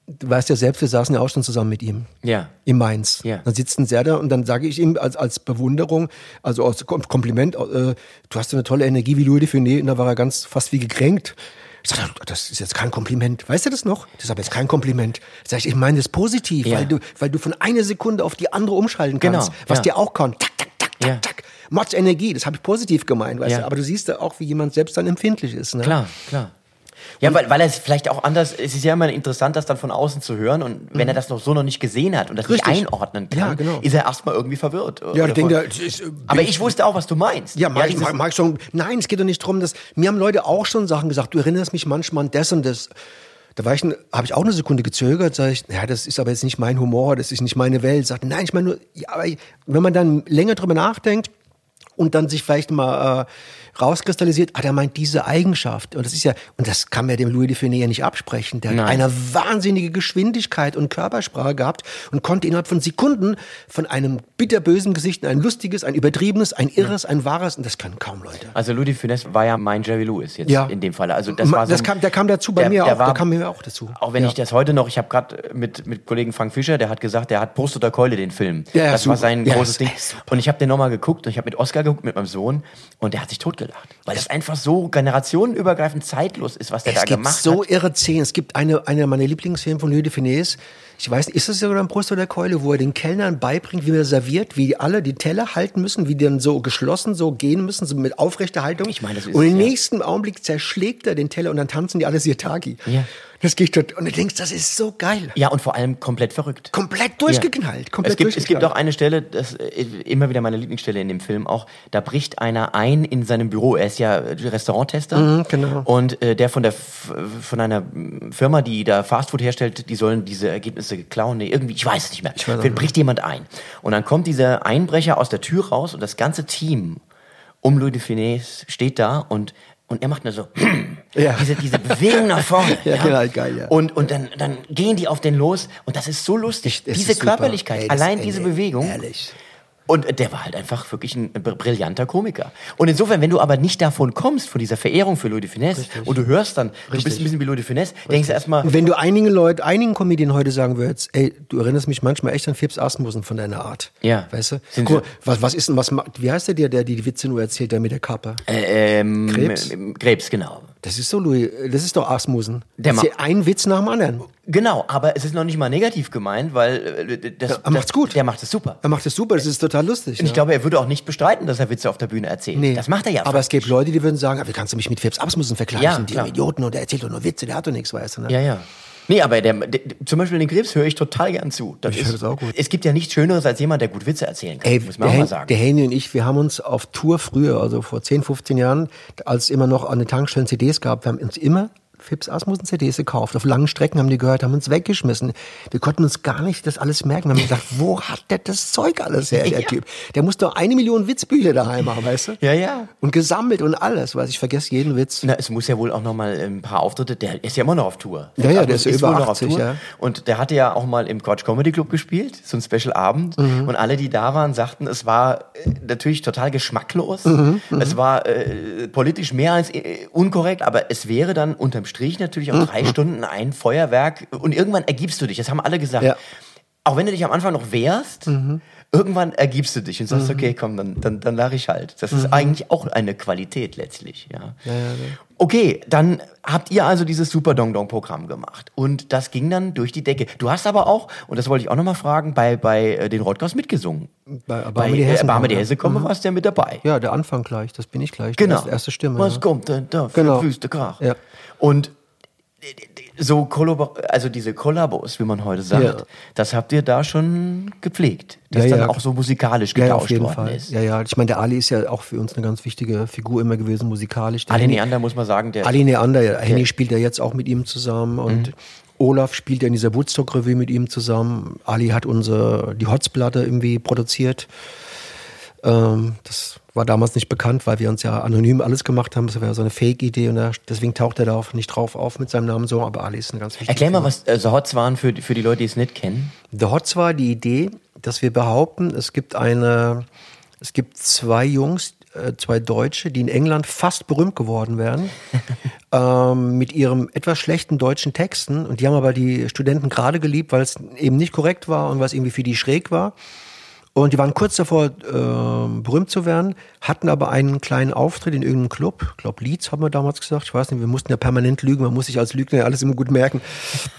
du weißt ja selbst, wir saßen ja auch schon zusammen mit ihm. Ja. In Mainz. Ja. Dann sitzt ein da und dann sage ich ihm als, als Bewunderung, also als Kom- Kompliment, äh, du hast so eine tolle Energie wie Louis de Funès und da war er ganz fast wie gekränkt. Ich sag, das ist jetzt kein Kompliment. Weißt du das noch? Das ist aber jetzt kein Kompliment. Sag ich, ich meine das positiv, Ja. weil du, weil du von einer Sekunde auf die andere umschalten kannst. Genau, Was ja. dir auch kann. Tak, tak, tak, tak, Ja. tak. Mods Energie, das habe ich positiv gemeint, weißt du? Aber du siehst ja auch, wie jemand selbst dann empfindlich ist. Ne? Klar, klar. Ja, weil, weil er es vielleicht auch anders, es ist ja immer interessant, das dann von außen zu hören und wenn er das noch so noch nicht gesehen hat und das Mhm. Richtig. nicht einordnen kann, Ja, genau. ist er erstmal irgendwie verwirrt. Ja, Oder ich denke, ist, äh, aber ich wusste auch, was du meinst. Ja, mag, ich, dieses- mag, mag ich schon. Nein, es geht doch nicht darum, dass mir haben Leute auch schon Sachen gesagt. Du erinnerst mich manchmal an das und das. Da war ich, habe ich auch eine Sekunde gezögert, sage ich, ja, das ist aber jetzt nicht mein Humor, das ist nicht meine Welt. Sagte, nein, ich meine nur, ja, aber wenn man dann länger drüber nachdenkt und dann sich vielleicht mal äh, rauskristallisiert, ah, der meint diese Eigenschaft. Und das ist ja, und das kann mir dem Louis de Funès ja nicht absprechen. Der Nein. hat eine wahnsinnige Geschwindigkeit und Körpersprache gehabt und konnte innerhalb von Sekunden von einem bitterbösen Gesicht ein lustiges, ein übertriebenes, ein irres, ein wahres, und das können kaum Leute. Also Louis de Funès war ja mein Jerry Lewis jetzt Ja. in dem Fall. Also das war so das kam, der kam dazu bei der- mir der auch, war- der kam mir auch dazu. Auch wenn ja. ich das heute noch, ich habe gerade mit, mit Kollegen Frank Fischer, der hat gesagt, der hat Brust oder Keule den Film. Ja, das war super. sein Ja, großes Ding. Und ich habe den nochmal geguckt und ich habe mit Oscar geguckt, mit meinem Sohn, und der hat sich totgelacht. Weil das einfach so generationenübergreifend zeitlos ist, was der Es da gibt gemacht so hat. irre Szenen. Es gibt eine, eine meiner Lieblingsfilme von Louis de Funès. Ich weiß nicht, ist das sogar ein Brust oder Keule, wo er den Kellnern beibringt, wie man serviert, wie alle die Teller halten müssen, wie die dann so geschlossen so gehen müssen, so mit aufrechter Haltung. Ich meine, das ist und es, im ja. nächsten Augenblick zerschlägt er den Teller und dann tanzen die alle Sirtaki. Ja. Das geht dort. Und du denkst, das ist so geil. Ja, und vor allem komplett verrückt. Komplett durchgeknallt. Komplett es, gibt, es gibt durchgeknallt. auch eine Stelle, das äh, immer wieder meine Lieblingsstelle in dem Film auch, da bricht einer ein in seinem Büro. Er ist ja Restauranttester. Mhm, genau. Und äh, der von der von einer Firma, die da Fastfood herstellt, die sollen diese Ergebnisse klauen. Nee, irgendwie, ich weiß es nicht mehr. weiß auch Dann bricht jemand ein. Und dann kommt dieser Einbrecher aus der Tür raus und das ganze Team um Louis de Funès steht da und und er macht nur so *clears throat* Ja. diese, diese Bewegung nach vorne. *laughs* Ja, genau, geil, ja. Und, und dann, dann gehen die auf den los und das ist so lustig. Es diese. Körperlichkeit, Ey, allein diese Bewegung. Ehrlich. Und der war halt einfach wirklich ein br- brillanter Komiker. Und insofern, wenn du aber nicht davon kommst, von dieser Verehrung für Louis de Funès, und du hörst dann, du bist ein bisschen wie Louis de Funès, denkst du erstmal, Und wenn du einigen Leuten, einigen Comedien heute sagen würdest, ey, du erinnerst mich manchmal echt an Phipps Asmussen von deiner Art. Ja. Weißt du? Sind Guck, was, was ist denn, was macht, wie heißt der, der, der die Witze nur erzählt, der mit der Kappe? ähm, Krebs? Krebs, genau. Das ist so, Louis, das ist doch Asmussen. Der Das ist ja ein Witz nach dem anderen. Genau, aber es ist noch nicht mal negativ gemeint, weil äh, das, Ja, er macht's das, gut. Der macht es super. Er macht das super, das ist total lustig. Und ich ja. glaube, er würde auch nicht bestreiten, dass er Witze auf der Bühne erzählt. Nee. Das macht er ja. Aber es gibt Leute, die würden sagen, ah, wie kannst du mich mit Phipps Asmussen vergleichen? Ja, die klar. Idioten und der erzählt doch nur Witze, der hat doch nichts, weißt du. Ne? Ja, ja. Nee, aber der, der, zum Beispiel den Krebs höre ich total gern zu. Das Ich höre das auch gut. Es gibt ja nichts Schöneres als jemand, der gut Witze erzählen kann. Ey, muss man auch mal sagen. der Henny und ich, wir haben uns auf Tour früher, also vor 10, 15 Jahren, als es immer noch an den Tankstellen CDs gab, wir haben uns immer Phipps Asmussen CDs gekauft. Auf langen Strecken haben die gehört, haben uns weggeschmissen. Wir konnten uns gar nicht das alles merken. Wir haben gedacht, wo hat der das Zeug alles her, der Ja. Typ? Der muss doch eine Million Witzbücher daheim haben, weißt du? Ja, ja. Und gesammelt und alles, weiß ich vergesse jeden Witz. Na, es muss ja wohl auch noch mal ein paar Auftritte. Der ist ja immer noch auf Tour. Ja, ja, der ist ja über wohl noch 80, ja. Und der hatte ja auch mal im Quatsch Comedy Club gespielt, so ein Special Abend. Mhm. Und alle, die da waren, sagten, es war äh, natürlich total geschmacklos. Mhm, Es war äh, politisch mehr als äh, unkorrekt, aber es wäre dann unterm Strich natürlich auch drei Stunden ein Feuerwerk. Und irgendwann ergibst du dich. Das haben alle gesagt. Ja. Auch wenn du dich am Anfang noch wehrst, irgendwann ergibst du dich und sagst, okay, komm, dann, dann, dann lache ich halt. Das ist eigentlich auch eine Qualität letztlich, ja. Okay, dann habt ihr also dieses Super Dong Dong Programm gemacht und das ging dann durch die Decke. Du hast aber auch, und das wollte ich auch nochmal fragen, bei, bei äh, den Rodgers mitgesungen. Bei Bei Barme die äh, Hessen Barme die ja. Hesse komme warst du ja mit dabei. Ja, der Anfang gleich, das bin ich gleich. Genau. Die erste, erste Stimme. Was ja. kommt denn da für Genau. Wüste Krach? Ja. Und so Kollabor also diese Kollabos, wie man heute sagt, Ja. das habt ihr da schon gepflegt, dass Ja, dann ja. auch so musikalisch getauscht auf jeden worden Fall. ist. Ja, ja. Ich meine, der Ali ist ja auch für uns eine ganz wichtige Figur immer gewesen, musikalisch. Der Ali Neander muss man sagen, der Ali Neander, ja. Henny spielt ja jetzt auch mit ihm zusammen und Olaf spielt ja in dieser Woodstock-Revue mit ihm zusammen. Ali hat unsere, die Hotzplatte irgendwie produziert. Ähm, das war damals nicht bekannt, weil wir uns ja anonym alles gemacht haben. Das war ja so eine Fake-Idee und deswegen taucht er da auch nicht drauf auf mit seinem Namen so, aber Ali ist eine ganz wichtige Erklär mal, was äh, so Hots waren für, die- für die Leute, die es nicht kennen. The Hots war die Idee, dass wir behaupten, es gibt eine, es gibt zwei Jungs, äh, zwei Deutsche, die in England fast berühmt geworden wären, *laughs* ähm, mit ihrem etwas schlechten deutschen Texten. Und die haben aber die Studenten gerade geliebt, weil es eben nicht korrekt war und was irgendwie für die schräg war. Und die waren kurz davor, ähm, berühmt zu werden, hatten aber einen kleinen Auftritt in irgendeinem Club. Ich glaube, Leeds haben wir damals gesagt. Ich weiß nicht, wir mussten ja permanent lügen. Man muss sich als Lügner ja alles immer gut merken.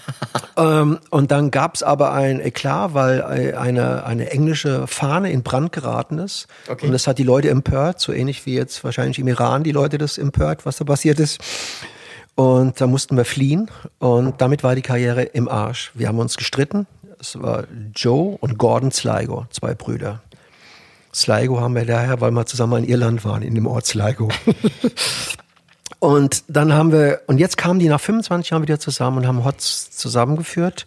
*laughs* ähm, und dann gab es aber ein Eklat, weil äh, eine, eine englische Fahne in Brand geraten ist. Okay. Und das hat die Leute empört, so ähnlich wie jetzt wahrscheinlich im Iran die Leute das empört, was da passiert ist. Und da mussten wir fliehen und damit war die Karriere im Arsch. Wir haben uns gestritten. Es war Joe und Gordon Sligo, zwei Brüder. Sligo haben wir daher, weil wir zusammen in Irland waren, in dem Ort Sligo. *laughs* und dann haben wir, und jetzt kamen die nach 25 Jahren wieder zusammen und haben Hots zusammengeführt.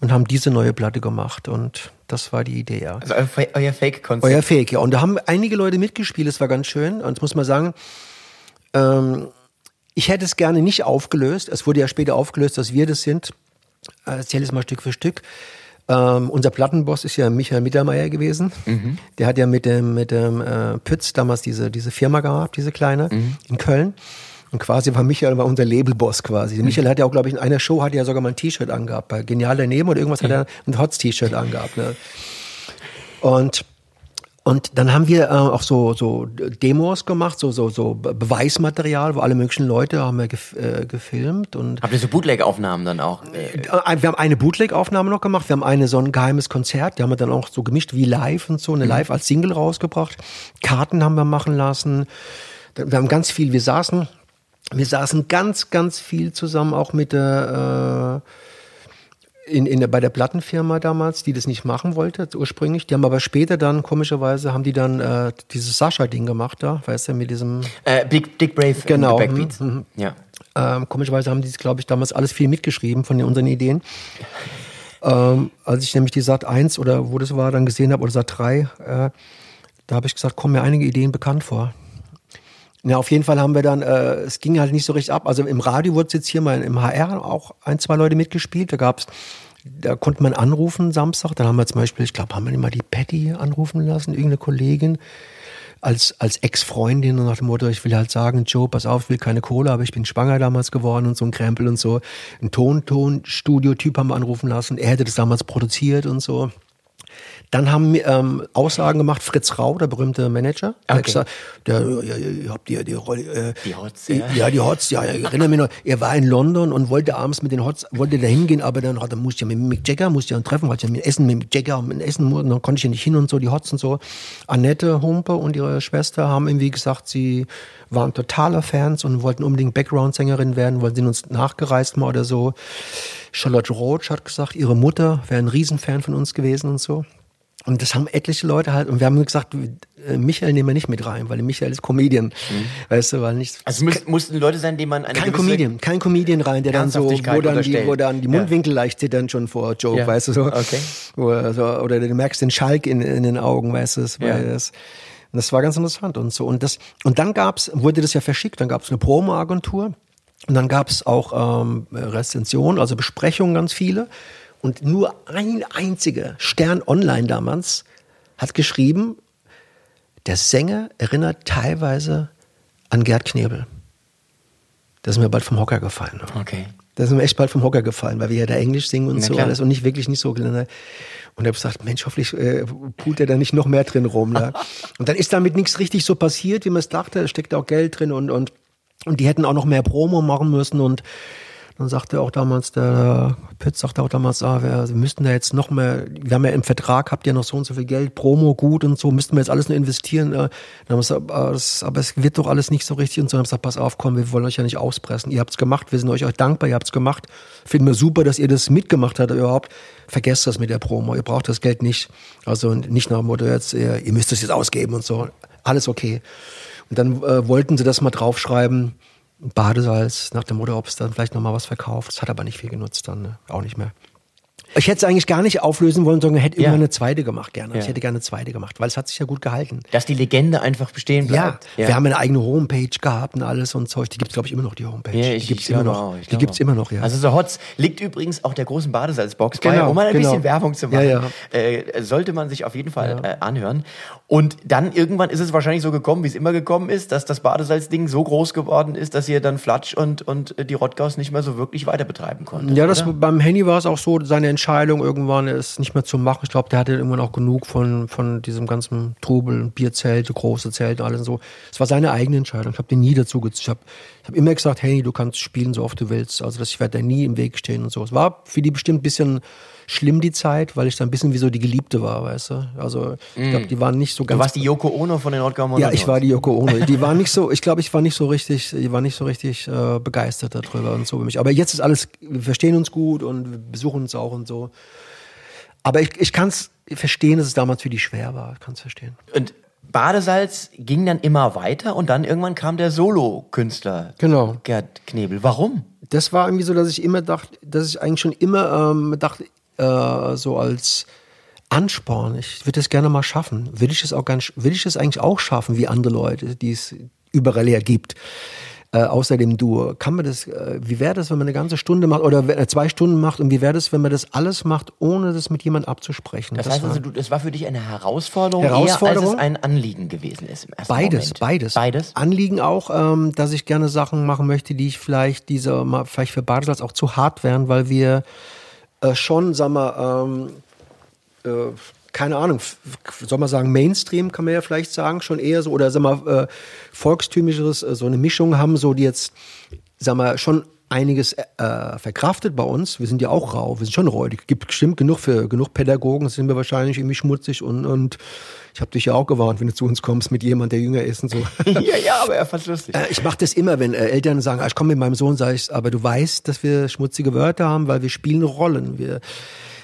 und haben diese neue Platte gemacht und das war die Idee, ja. Also euer, Fa- euer Fake-Konzept. Euer Fake, ja. Und da haben einige Leute mitgespielt, das war ganz schön. Und jetzt muss man sagen, ähm, ich hätte es gerne nicht aufgelöst. Es wurde ja später aufgelöst, dass wir das sind. Äh, Erzähl es mal Stück für Stück. Ähm, unser Plattenboss ist ja Michael Mittermeier gewesen. Der hat ja mit dem, mit dem äh, Pütz damals diese, diese Firma gehabt, diese kleine, in Köln. Und quasi war Michael war unser Labelboss quasi. Michael hat ja auch, glaube ich, in einer Show hat er ja sogar mal ein T-Shirt angehabt. Bei Genial daneben oder irgendwas hat er ein Hotz-T-Shirt angehabt. Ne? Und und dann haben wir äh, auch so, so Demos gemacht, so, so, so Be- Beweismaterial, wo alle möglichen Leute haben wir gef äh, gefilmt und Habt ihr so Bootleg-Aufnahmen dann auch? Äh, äh, wir haben eine Bootleg-Aufnahme noch gemacht, wir haben eine so ein geheimes Konzert, die haben wir dann auch so gemischt wie live und so, eine live als Single rausgebracht. Karten haben wir machen lassen. Wir haben ganz viel, wir saßen, wir saßen ganz, ganz viel zusammen auch mit der, äh, in, in der, bei der Plattenfirma damals, die das nicht machen wollte ursprünglich. Die haben aber später dann, komischerweise, haben die dann äh, dieses Sascha-Ding gemacht da, weißt du, mit diesem äh, Big, Dick Brave Genau, the Backbeats. Ja. ähm, komischerweise haben die, glaube ich, damals alles viel mitgeschrieben von den, unseren Ideen. Ähm, als ich nämlich die Sat 1 oder wo das war, dann gesehen habe, oder Sat 3, äh, da habe ich gesagt, kommen mir einige Ideen bekannt vor. Ja, auf jeden Fall haben wir dann, äh, es ging halt nicht so richtig ab. Also im Radio wurde es jetzt hier mal im HR auch ein, zwei Leute mitgespielt. Da gab's, da konnte man anrufen Samstag. Dann haben wir zum Beispiel, ich glaube, haben wir mal die Patty anrufen lassen, irgendeine Kollegin als, als Ex-Freundin und nach dem Motto, ich will halt sagen, Joe, pass auf, ich will keine Kohle, aber ich bin schwanger damals geworden und so ein Krempel und so. Ein Ton-Ton-Studio-Typ haben wir anrufen lassen. Er hätte das damals produziert und so. Dann haben ähm, Aussagen gemacht, Fritz Rau, der berühmte Manager. Okay. gesagt, der ja, ihr habt die, die Rolle. Äh, Die Hots, ja. ja. die Hots, ja, ich erinnere mich noch. Er war in London und wollte abends mit den Hots, wollte da hingehen, aber dann hat er, musste ja mit Mick Jagger, musste ja ein Treffen, hat ja mit Essen, mit Mick Jagger, mit Essen, und dann konnte ich ja nicht hin und so, die Hots und so. Annette Humpe und ihre Schwester haben irgendwie gesagt, sie waren totaler Fans und wollten unbedingt Background-Sängerin werden, weil sie uns nachgereist mal oder so. Charlotte Roach hat gesagt, ihre Mutter wäre ein Riesenfan von uns gewesen und so. Und das haben etliche Leute halt, und wir haben gesagt, äh, Michael nehmen wir nicht mit rein, weil Michael ist Comedian. Weißt du, weil nicht. Also es mussten Leute sein, denen man eine kein. Comedian, kein Comedian rein, der dann so, wo dann die, wo dann die Ja. Mundwinkel leicht zittern schon vor Joke, Ja. weißt du so. Okay. Er so. Oder du merkst den Schalk in, in den Augen, weißt du, weil Ja. das, und das war ganz interessant und so. Und das, und dann gab's, wurde das ja verschickt, dann gab's eine Promo-Agentur. Und dann gab's auch ähm, Rezensionen, also Besprechungen ganz viele. Und nur ein einziger Stern Online damals hat geschrieben, der Sänger erinnert teilweise an Gerd Knebel. Das ist mir bald vom Hocker gefallen. Okay. Das ist mir echt bald vom Hocker gefallen, weil wir ja da Englisch singen und Na so klar. alles und nicht wirklich nicht so gelernt. Und ich habe gesagt, Mensch, hoffentlich äh, pult er da nicht noch mehr drin rum. Ne? *laughs* und dann ist damit nichts richtig so passiert, wie man es dachte. Es steckt auch Geld drin und, und, und die hätten auch noch mehr Promo machen müssen und dann sagte auch damals der Pütz sagte auch damals, ah, wir, müssten da jetzt noch mehr, wir haben ja im Vertrag, habt ihr noch so und so viel Geld, Promo gut und so, müssten wir jetzt alles nur investieren. Äh, Dann haben wir gesagt, ah, das, aber es wird doch alles nicht so richtig und so. Dann haben wir gesagt, pass auf, komm, wir wollen euch ja nicht auspressen. Ihr habt's gemacht, wir sind euch, euch dankbar, ihr habt's gemacht. Finden wir super, dass ihr das mitgemacht habt überhaupt. Vergesst das mit der Promo, ihr braucht das Geld nicht. Also nicht nach dem Motto jetzt, ihr, ihr müsst es jetzt ausgeben und so. Alles okay. Und dann äh, wollten sie das mal draufschreiben, Badesalz, nach dem Motto, ob es dann vielleicht nochmal was verkauft. Das hat aber nicht viel genutzt dann, ne? auch nicht mehr. Ich hätte es eigentlich gar nicht auflösen wollen, sondern hätte Ja. irgendwann eine zweite gemacht gerne. Ja. Ich hätte gerne eine zweite gemacht, weil es hat sich ja gut gehalten. Dass die Legende einfach bestehen Ja, bleibt. wir haben eine eigene Homepage gehabt und alles und Zeug. Die gibt's glaube ich, immer noch, die Homepage. Ja, ich, die gibt's ich immer noch. auch, die gibt's auch. immer noch, ja. Also so Hotz liegt übrigens auch der großen Badesalzbox bei, Genau, um mal ein genau. bisschen Werbung zu machen. Ja, Äh, sollte man sich auf jeden Fall äh, anhören. Und dann irgendwann ist es wahrscheinlich so gekommen, wie es immer gekommen ist, dass das Badesalzding so groß geworden ist, dass ihr dann Flatsch und, und die Rottgaus nicht mehr so wirklich weiter betreiben konntet. Ja, das, beim Henny war es auch so, seine Entscheidung irgendwann ist nicht mehr zu machen. Ich glaube, der hatte irgendwann auch genug von, von diesem ganzen Trubel, Bierzelte, große Zelte, alles so. Es war seine eigene Entscheidung. Ich habe den nie dazu. Ich habe hab immer gesagt, Henny, du kannst spielen, so oft du willst. Also das, ich werde da nie im Weg stehen und so. Es war für die bestimmt ein bisschen schlimm, die Zeit, weil ich da ein bisschen wie so die Geliebte war, weißt du. Also ich glaube, die waren nicht so Du ganz... warst die Yoko Ono von den Rottgau Ja, ich war die Yoko Ono. *laughs* Die war nicht so, ich glaube, ich war nicht so richtig, die war nicht so richtig äh, begeistert darüber und so wie mich. Aber jetzt ist alles, wir verstehen uns gut und wir besuchen uns auch und so. Aber ich, ich kann es verstehen, dass es damals für die schwer war. Ich kann es verstehen. Und Badesalz ging dann immer weiter und dann irgendwann kam der Solo-Künstler Genau. Gerd Knebel. Warum? Das war irgendwie so, dass ich immer dachte, dass ich eigentlich schon immer ähm, dachte, äh, so als Ansporn. Ich würde das gerne mal schaffen. Will ich es auch ganz, will ich es eigentlich auch schaffen, wie andere Leute, die es überall her gibt. Äh, außerdem du, kann man das, äh, wie wäre das, wenn man eine ganze Stunde macht oder äh, zwei Stunden macht und wie wäre das, wenn man das alles macht, ohne das mit jemandem abzusprechen? Das, Das heißt war- also, du, das war für dich eine Herausforderung, Herausforderung? eher als es ein Anliegen gewesen ist im ersten Beides, Moment. beides. Beides? Anliegen auch, ähm, dass ich gerne Sachen machen möchte, die ich vielleicht diese, mal, vielleicht für Bartels auch zu hart wären, weil wir äh, schon, sag mal, ähm, äh, keine Ahnung, soll man sagen, Mainstream kann man ja vielleicht sagen, schon eher so, oder sag mal, äh, volkstümlicheres, äh, so eine Mischung haben, so die jetzt, sag mal, schon einiges äh, verkraftet bei uns. Wir sind ja auch rau, wir sind schon räudig. Gibt bestimmt genug für genug Pädagogen, sind wir wahrscheinlich irgendwie schmutzig und, und ich habe dich ja auch gewarnt, wenn du zu uns kommst mit jemand, der jünger ist und so. *laughs* ja, ja, aber er fand's lustig. Äh, Ich mache das immer, wenn äh, Eltern sagen, ah, ich komme mit meinem Sohn, sage ich, aber du weißt, dass wir schmutzige Wörter haben, weil wir spielen Rollen. Wir,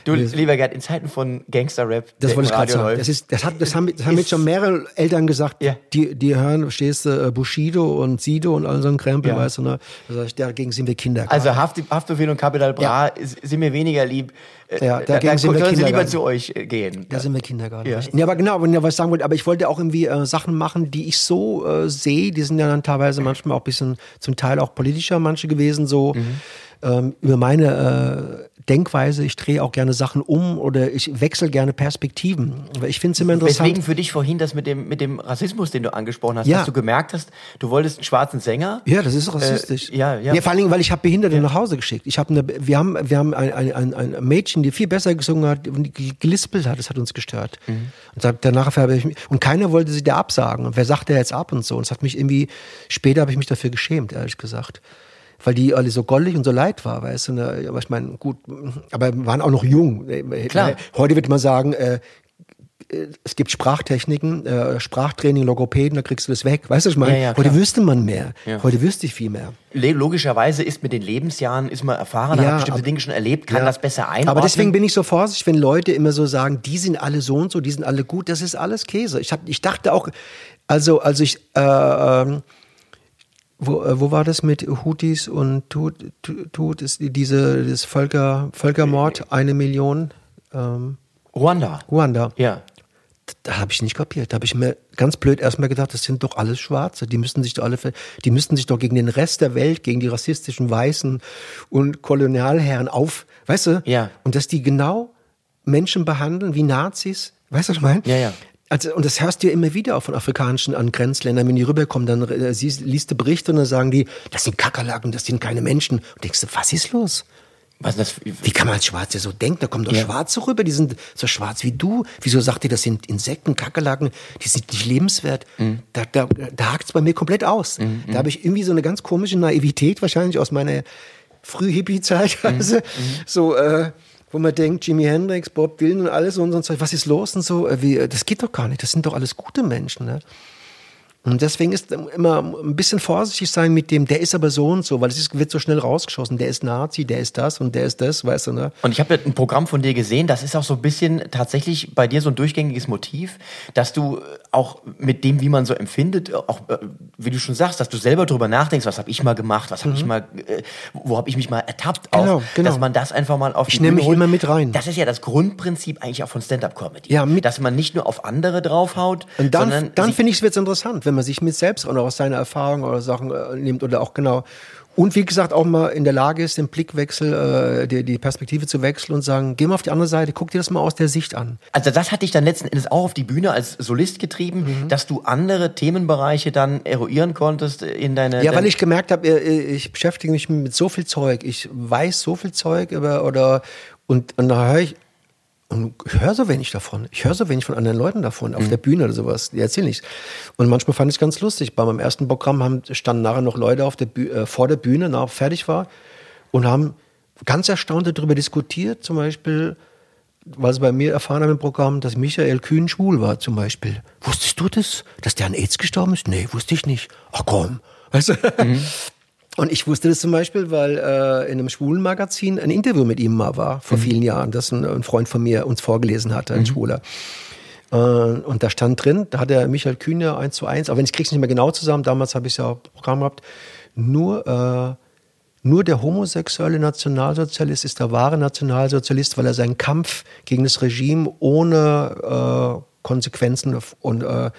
Du, lieber Gerd, in Zeiten von Gangster-Rap, das wollte ich gerade sagen. Das, ist, das, hat, das, haben, das haben jetzt schon mehrere Eltern gesagt, Ja. die, die hören, verstehst du, äh, Bushido und Sido und all so ein Krempel, Ja. weißt du, ne? Da ich, dagegen sind wir Kinder. Also Haft, Haftbefehl und Capital Bra ist- sind mir weniger lieb. Äh, Ja, da, dagegen da sind wir sie lieber Kindergarten. zu euch äh, gehen. Da sind wir Kindergarten. Ja. Ja, aber genau, wenn ihr was sagen wollt, aber ich wollte auch irgendwie äh, Sachen machen, die ich so äh, sehe, die sind ja dann teilweise manchmal auch ein bisschen, zum Teil auch politischer manche gewesen, so Mhm. ähm, über meine äh, Denkweise, ich drehe auch gerne Sachen um oder ich wechsle gerne Perspektiven. Weil ich finde es immer interessant. Weswegen für dich vorhin das mit dem, mit dem Rassismus, den du angesprochen hast, Ja. dass du gemerkt hast, du wolltest einen schwarzen Sänger. Ja, das ist rassistisch. Äh, ja, ja. vor allen Dingen, weil ich habe Behinderte nach Hause geschickt. Ich habe eine, wir haben, wir haben ein, ein, ein, Mädchen, die viel besser gesungen hat und die gelispelt hat. Das hat uns gestört. Mhm. Und danach habe ich mich, und keiner wollte sie da absagen. Und wer sagt der jetzt ab und so? Und es hat mich irgendwie später habe ich mich dafür geschämt, ehrlich gesagt. Weil die alle so goldig und so leid war, weißt du. Ne? Aber ich meine, gut, aber wir waren auch noch jung. Klar. Heute wird man sagen, äh, es gibt Sprachtechniken, äh, Sprachtraining, Logopäden, da kriegst du das weg. Weißt du, was ich meine? Ja, ja, Heute wüsste man mehr. Ja. Heute wüsste ich viel mehr. Logischerweise ist mit den Lebensjahren, ist man erfahrener, Ja, hat bestimmte ab- Dinge schon erlebt, kann das besser einordnen. Aber deswegen bin ich so vorsichtig, wenn Leute immer so sagen, die sind alle so und so, die sind alle gut, das ist alles Käse. Ich, hab, ich dachte auch, also, also ich, äh, ähm, wo, äh, wo war das mit Houthis und Tut, Tut, ist die- diese, das Völker, Völkermord, eine Million, ähm, Ruanda. Ruanda. Ja. Da habe ich nicht kapiert. Da habe ich mir ganz blöd erstmal gedacht, das sind doch alles Schwarze. Die müssten sich doch alle, die müssten sich doch gegen den Rest der Welt, gegen die rassistischen Weißen und Kolonialherren auf, weißt du? Ja. Und dass die genau Menschen behandeln wie Nazis. Weißt du, was ich meine? Ja, ja. Also, und das hörst du ja immer wieder auch von afrikanischen an Grenzländern, wenn die rüberkommen, dann äh, siehst, liest du Berichte und dann sagen die, das sind Kakerlaken, das sind keine Menschen. Und denkst du, was ist los? Was das? Wie kann man als Schwarze so denken? Da kommen doch Ja. Schwarze rüber, die sind so schwarz wie du. Wieso sagt ihr, das sind Insekten, Kakerlaken, die sind nicht lebenswert? Mhm. Da, da, da hakt es bei mir komplett aus. Da habe ich irgendwie so eine ganz komische Naivität, wahrscheinlich aus meiner Früh-Hippie-Zeit, Mhm. also, so, äh, wo man denkt, Jimi Hendrix, Bob Dylan und alles und so, was ist los und so, äh, wie, äh, das geht doch gar nicht, das sind doch alles gute Menschen, ne? Und deswegen ist immer ein bisschen vorsichtig sein mit dem, der ist aber so und so, weil es ist, wird so schnell rausgeschossen. Der ist Nazi, der ist das und der ist das, weißt du, ne? Und ich habe ein Programm von dir gesehen, das ist auch so ein bisschen tatsächlich bei dir so ein durchgängiges Motiv, dass du auch mit dem, wie man so empfindet, auch äh, wie du schon sagst, dass du selber drüber nachdenkst, was habe ich mal gemacht, was habe ich mal, äh, wo habe ich mich mal ertappt, auch, Mhm. Genau, genau. dass man das einfach mal auf Ich die nehme Bühne mich holt. immer mit rein. Das ist ja das Grundprinzip eigentlich auch von Stand-up-Comedy, Ja, mit- dass man nicht nur auf andere draufhaut, Und dann, sondern dann finde ich es interessant, wenn man sich mit selbst auch noch aus seiner Erfahrung oder Sachen äh, nimmt oder auch genau. Und wie gesagt, auch mal in der Lage ist, den Blickwechsel, äh, die, die Perspektive zu wechseln und sagen, geh mal auf die andere Seite, guck dir das mal aus der Sicht an. Also das hat dich dann letzten Endes auch auf die Bühne als Solist getrieben, Mhm. dass du andere Themenbereiche dann eruieren konntest in deine. Ja, weil ich gemerkt habe, ich beschäftige mich mit so viel Zeug, ich weiß so viel Zeug über oder und, und da höre ich und ich höre so wenig davon. Ich höre so wenig von anderen Leuten davon auf der Bühne oder sowas. Die erzählen nichts. Und manchmal fand ich es ganz lustig. Bei meinem ersten Programm haben, standen nachher noch Leute auf der Büh äh, vor der Bühne, nach fertig war, und haben ganz erstaunt darüber diskutiert, zum Beispiel, weil sie bei mir erfahren haben im Programm, dass Michael Kühn schwul war, zum Beispiel. Wusstest du das? Dass der an AIDS gestorben ist? Nee, wusste ich nicht. Ach komm. Weißt du? *laughs* Und ich wusste das zum Beispiel, weil äh, in einem schwulen Magazin ein Interview mit ihm mal war, vor vielen Jahren, das ein, ein Freund von mir uns vorgelesen hatte, ein Schwuler. Äh, und da stand drin, da hat der Michael Kühn ja eins zu eins, aber wenn ich krieg's nicht mehr genau zusammen, damals habe ich ja auch Programm gehabt, nur äh, nur der homosexuelle Nationalsozialist ist der wahre Nationalsozialist, weil er seinen Kampf gegen das Regime ohne äh, Konsequenzen und äh,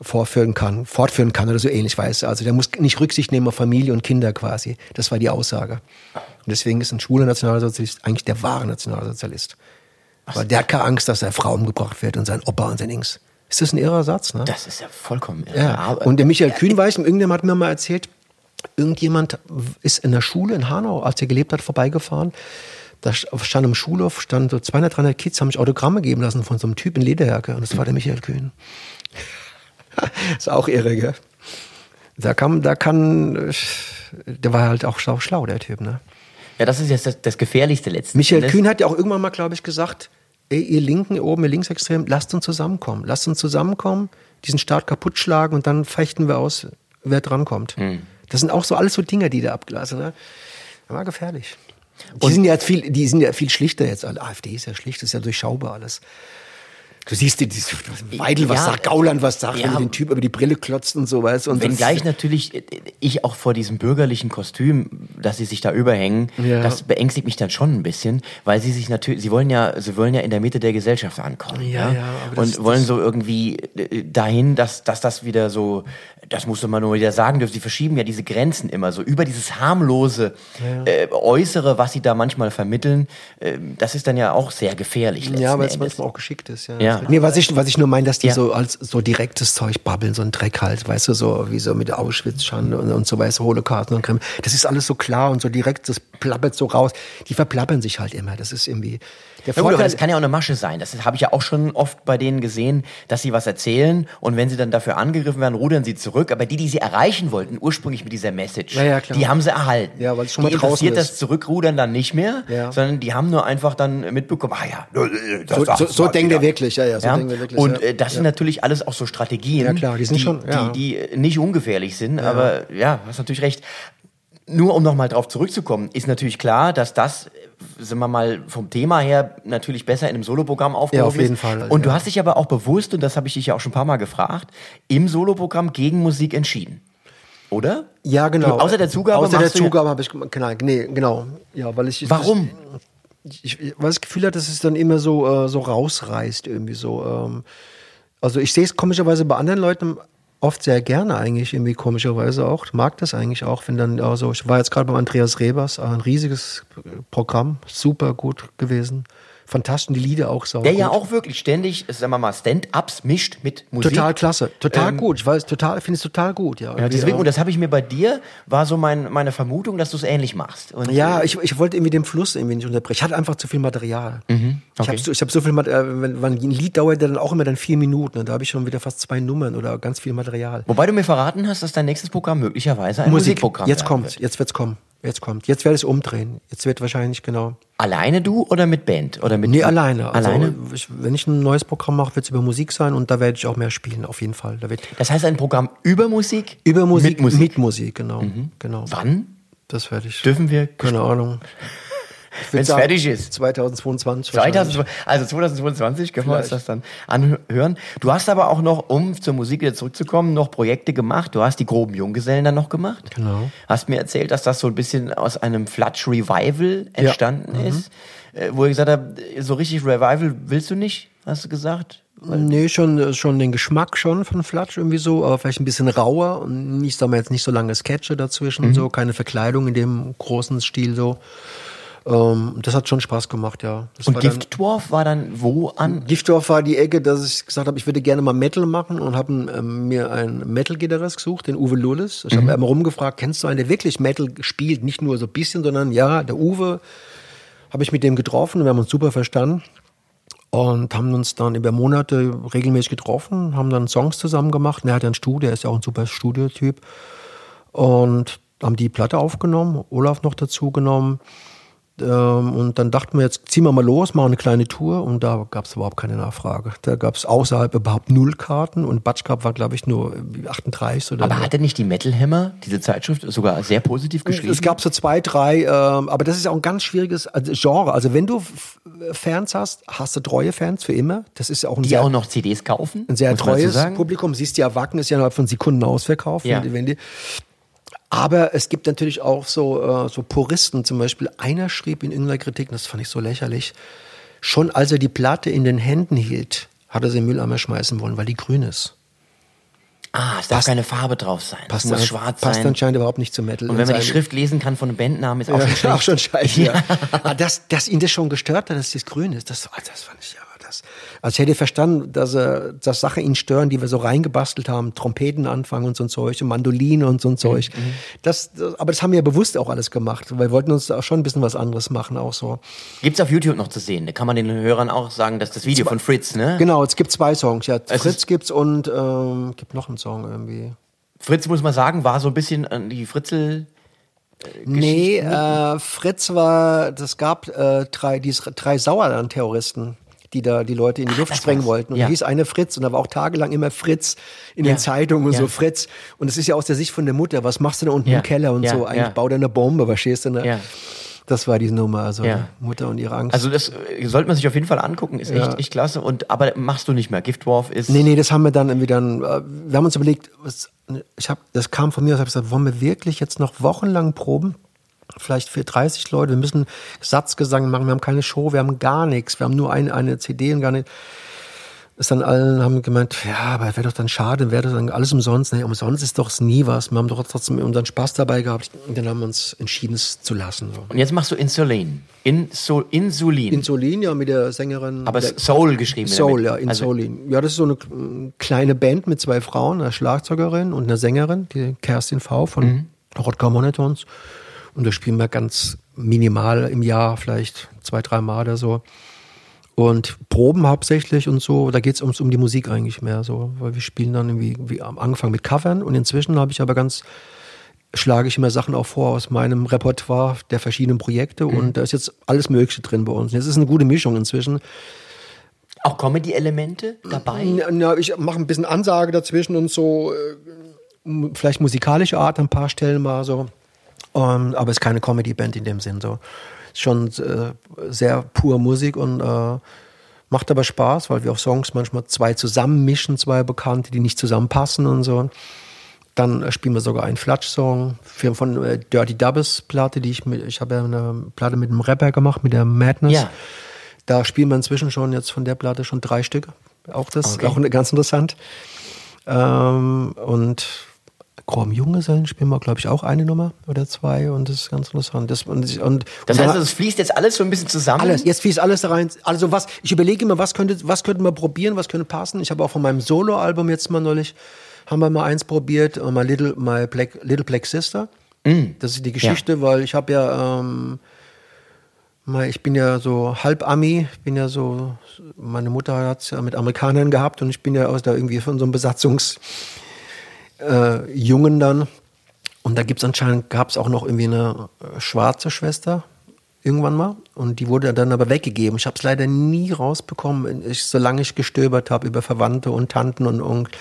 vorführen kann, fortführen kann oder so ähnlich, weiß. Also der muss nicht Rücksicht nehmen auf Familie und Kinder quasi. Das war die Aussage. Und deswegen ist ein schwuler Nationalsozialist eigentlich der wahre Nationalsozialist. Weil der hat keine Angst, dass seine Frau umgebracht wird und sein Opa und sein Dings. Ist das ein irrer Satz, ne? Das ist ja vollkommen irre. Ja. Und der Michael Kühn weiß, irgendjemand hat mir mal erzählt, irgendjemand ist in der Schule in Hanau, als er gelebt hat, vorbeigefahren da stand im Schulhof, stand so 200, 300 Kids, haben mich Autogramme geben lassen von so einem Typ in Lederjacke. Und das war der Michael Kühn. *laughs* ist auch irre, gell? Da kann, da kann, der war halt auch schlau, schlau der Typ, ne? Ja, das ist jetzt das, das Gefährlichste letztens. Michael Kühn hat ja auch irgendwann mal, glaube ich, gesagt, ey, ihr Linken oben, ihr Linksextremen, lasst uns zusammenkommen. Lasst uns zusammenkommen, diesen Staat kaputt schlagen und dann fechten wir aus, wer drankommt. Hm. Das sind auch so alles so Dinge, die da abgelassen, ne? War gefährlich. Die und sind ja viel, die sind ja viel schlichter jetzt. AfD ist ja schlicht, ist ja durchschaubar alles. Du siehst die, die Weidel, was ja, sagt, Gauland, was sagt, ja, wenn den Typ über die Brille klotzt und so, weißt Und wenn gleich natürlich äh, ich auch vor diesem bürgerlichen Kostüm, dass sie sich da überhängen, ja. das beängstigt mich dann schon ein bisschen, weil sie sich natürlich, sie wollen ja, sie wollen ja in der Mitte der Gesellschaft ankommen. Ja, ja. und das, wollen so irgendwie äh, dahin, dass, dass das wieder so das musste man nur wieder sagen dürfen, sie verschieben ja diese Grenzen immer so über dieses harmlose ja. äh, Äußere, was sie da manchmal vermitteln. Äh, das ist dann ja auch sehr gefährlich. Ja, weil es manchmal auch geschickt ist. Ja. Ja. Nee, was ich, was ich nur meine, dass die ja. so als so direktes Zeug babbeln, so ein Dreck halt, weißt du, so wie so mit Auschwitz-Schande und, und so, weißt du, Holocaust und Kreml. Das ist alles so klar und so direkt, das plappert so raus. Die verplappern sich halt immer. Das ist irgendwie. Der Vorteil, ja, das kann ja auch eine Masche sein. Das habe ich ja auch schon oft bei denen gesehen, dass sie was erzählen und wenn sie dann dafür angegriffen werden, rudern sie zurück. Aber die, die sie erreichen wollten, ursprünglich mit dieser Message, ja, ja, die haben sie erhalten. Ja, weil es schon die mal draußen interessiert das Zurückrudern dann nicht mehr, sondern die haben nur einfach dann mitbekommen, ah ja, das, so, so, so denkt er wirklich, ja, ja, so ja? er wirklich. Und äh, das sind natürlich alles auch so Strategien, ja, klar, die, sind die, schon, die, die nicht ungefährlich sind, aber ja, hast natürlich recht. Nur um nochmal drauf zurückzukommen, ist natürlich klar, dass das sind wir mal vom Thema her natürlich besser in einem Soloprogramm aufgehoben. Ja, auf jeden Fall. Und ja. du hast dich aber auch bewusst, und das habe ich dich ja auch schon ein paar Mal gefragt, im Soloprogramm gegen Musik entschieden. Oder? Ja, genau. Du, außer der Zugabe Außer der Zugabe habe ich genau, nee, genau. Ja, weil ich Warum? Ich, ich, weil ich das Gefühl hatte, dass es dann immer so äh, so rausreißt irgendwie so ähm, also ich sehe es komischerweise bei anderen Leuten oft sehr gerne eigentlich, irgendwie komischerweise auch. Mag das eigentlich auch, wenn dann, also ich war jetzt gerade beim Andreas Rebers, ein riesiges Programm, super gut gewesen fantastisch, die Lieder auch so. Der gut. ja auch wirklich ständig, sagen wir mal, Stand-ups mischt mit Musik. Total klasse, total ähm, gut. Ich weiß, total, finde es total gut, ja. ja deswegen, und das habe ich mir bei dir, war so mein, meine Vermutung, dass du es ähnlich machst. Und ja, äh, ich, ich wollte irgendwie den Fluss irgendwie nicht unterbrechen. Ich hatte einfach zu viel Material. Mhm, okay. Ich habe so, ich hab so viel Material, äh, wenn, wenn ein Lied dauert dann auch immer dann vier Minuten. Und da habe ich schon wieder fast zwei Nummern oder ganz viel Material. Wobei du mir verraten hast, dass dein nächstes Programm möglicherweise ein Musik, Musikprogramm Jetzt kommt, jetzt wird's kommen. Jetzt kommt. Jetzt werde ich es umdrehen. Jetzt wird wahrscheinlich genau. Alleine du oder mit Band? Oder mit nee, alleine. Also alleine? Ich, wenn ich ein neues Programm mache, wird es über Musik sein und da werde ich auch mehr spielen, auf jeden Fall. Da wird das heißt ein Programm über Musik? Über Musik, mit Musik, mit Musik genau. Mhm. genau. Wann? Das werde ich. Dürfen wir? Keine Ahnung. Wenn es fertig ist. 2022. 2000, also 2022 können Vielleicht. wir uns das dann anhören. Du hast aber auch noch, um zur Musik wieder zurückzukommen, noch Projekte gemacht. Du hast die groben Junggesellen dann noch gemacht. Genau. Hast mir erzählt, dass das so ein bisschen aus einem Flatsch Revival entstanden ja. ist. Mhm. Wo ich gesagt habe, so richtig Revival willst du nicht, hast du gesagt? Nee, schon, schon den Geschmack schon von Flatsch irgendwie so, aber vielleicht ein bisschen rauer und nicht, sagen wir jetzt nicht so lange Sketche dazwischen mhm. und so, keine Verkleidung in dem großen Stil so. Ähm, das hat schon Spaß gemacht, ja. Das und Giftdwarf war dann wo an? Giftdwarf war die Ecke, dass ich gesagt habe, ich würde gerne mal Metal machen und habe ähm, mir einen Metal-Gitarrist gesucht, den Uwe Lullis. Ich mhm. habe einmal rumgefragt, kennst du einen, der wirklich Metal spielt? Nicht nur so ein bisschen, sondern ja, der Uwe. Habe ich mit dem getroffen und wir haben uns super verstanden und haben uns dann über Monate regelmäßig getroffen, haben dann Songs zusammen gemacht. Er hat ja ein Studio, er ist ja auch ein super Studiotyp. Und haben die Platte aufgenommen, Olaf noch dazu genommen. Ähm, und dann dachten wir, jetzt ziehen wir mal los, machen eine kleine Tour. Und da gab es überhaupt keine Nachfrage. Da gab es außerhalb überhaupt null Karten. Und Batschkap war, glaube ich, nur 38 oder Aber so. hatte nicht die Metal Hammer, diese Zeitschrift, sogar sehr positiv geschrieben? Es gab so zwei, drei. Ähm, aber das ist auch ein ganz schwieriges also Genre. Also wenn du Fans hast, hast du treue Fans für immer. Das ist ja auch ein Die sehr, auch noch CDs kaufen? Ein sehr treues Publikum. Siehst du ja, Wacken ist ja innerhalb von Sekunden ausverkauft. Ja. Wenn die, Aber es gibt natürlich auch so, äh, so Puristen, zum Beispiel einer schrieb in irgendeiner Kritik, das fand ich so lächerlich, schon als er die Platte in den Händen hielt, hat er sie im Mülleimer schmeißen wollen, weil die grün ist. Ah, es darf Passt- keine Farbe drauf sein. Passt, muss an- schwarz passt sein. anscheinend überhaupt nicht zu Metal. Und wenn man die Schrift lesen kann von einem Bandnamen, ist auch ja, schon *laughs* schlecht. auch schon scheiße. Ja. Aber *laughs* dass, dass ihn das schon gestört hat, dass das grün ist, das, das fand ich ja. Das, also ich hätte verstanden, dass, er, dass Sachen ihn stören, die wir so reingebastelt haben, Trompeten anfangen und so ein Zeug, und Mandoline und so ein Zeug. Mhm, Das, das, aber das haben wir ja bewusst auch alles gemacht, weil wir wollten uns auch schon ein bisschen was anderes machen, auch so. Gibt's auf YouTube noch zu sehen. Da kann man den Hörern auch sagen, dass das Video von Fritz, ne? Genau, es gibt zwei Songs. Ja, Es Fritz gibt's und ähm, gibt noch einen Song irgendwie. Fritz, muss man sagen, war so ein bisschen an die Fritzel. Nee, äh, Fritz war, das gab äh, drei, diese drei Sauerland-Terroristen, die da die Leute in die Luft das sprengen wollten. Und Ja. da hieß eine Fritz und da war auch tagelang immer Fritz in Ja. den Zeitungen und Ja. so Fritz. Und es ist ja aus der Sicht von der Mutter, was machst du da unten im Keller und so? Eigentlich bau da eine Bombe, verstehst du? Ne? Ja. Das war diese Nummer, also Ja. Mutter und ihre Angst. Also das äh, sollte man sich auf jeden Fall angucken, ist echt, Ja. echt klasse. Und aber machst du nicht mehr. Giftdwarf ist. Nee, nee, das haben wir dann irgendwie dann, äh, wir haben uns überlegt, was, ich hab, das kam von mir aus, ich habe gesagt, wollen wir wirklich jetzt noch wochenlang proben? Vielleicht für 30 Leute, wir müssen Satzgesang machen, wir haben keine Show, wir haben gar nichts, wir haben nur eine, eine CD und gar nicht. Ist dann allen haben gemeint, ja, aber wäre doch dann schade, wäre das dann alles umsonst. Nee, umsonst ist doch nie was. Wir haben doch trotzdem unseren Spaß dabei gehabt. Und dann haben wir uns entschieden, es zu lassen. So. Und jetzt machst du Insulin. Insul Insulin. Insulin, ja, mit der Sängerin. aber der, Soul geschrieben. Soul, ja, Insulin. ja, das ist so eine kleine Band mit zwei Frauen, einer Schlagzeugerin und einer Sängerin, die Kerstin V. von Mhm. Rodger Monotons. Und da spielen wir ganz minimal im Jahr, vielleicht zwei, drei Mal oder so. Und Proben hauptsächlich und so, da geht es ums, um die Musik eigentlich mehr so, weil wir spielen dann irgendwie wie am Anfang mit Covern und inzwischen habe ich aber ganz, schlage ich immer Sachen auch vor aus meinem Repertoire der verschiedenen Projekte Mhm. und da ist jetzt alles Mögliche drin bei uns. Es ist eine gute Mischung inzwischen. Auch Comedy-Elemente dabei. Na, ich mache ein bisschen Ansage dazwischen und so, äh, vielleicht musikalische Art an ein paar Stellen mal so. Ähm, aber es ist keine Comedy-Band in dem Sinn. So. Ist schon äh, sehr pur Musik und äh, macht aber Spaß, weil wir auch Songs manchmal zwei zusammenmischen, zwei Bekannte, die nicht zusammenpassen und so. Dann äh, spielen wir sogar einen Flatsch-Song von äh, Dirty Dubbes Platte, die ich mit, ich habe ja eine Platte mit einem Rapper gemacht, mit der Madness. Ja. Da spielen wir inzwischen schon jetzt von der Platte schon drei Stück. Auch das, Okay. auch ganz interessant. Ähm, und Chrom Junggesellen spielen wir, glaube ich, auch eine Nummer oder zwei und das ist ganz interessant. Das, und, und, Das heißt, es fließt jetzt alles so ein bisschen zusammen. alles, jetzt fließt alles da rein. Also was, ich überlege immer, was könnte, was könnten wir probieren, was könnte passen. Ich habe auch von meinem Solo-Album jetzt mal neulich, haben wir mal eins probiert, äh, My Little, My Black, Little Black Sister. Das ist die Geschichte, weil ich habe ja, ähm, ich bin ja so halb Ami, bin ja so, meine Mutter hat es ja mit Amerikanern gehabt und ich bin ja aus da irgendwie von so einem Besatzungs, äh, Jungen dann. Und da gibt's anscheinend, gab es auch noch irgendwie eine äh, schwarze Schwester irgendwann mal. Und die wurde dann aber weggegeben. Ich habe es leider nie rausbekommen, ich, solange ich gestöbert habe über Verwandte und Tanten und Onkel,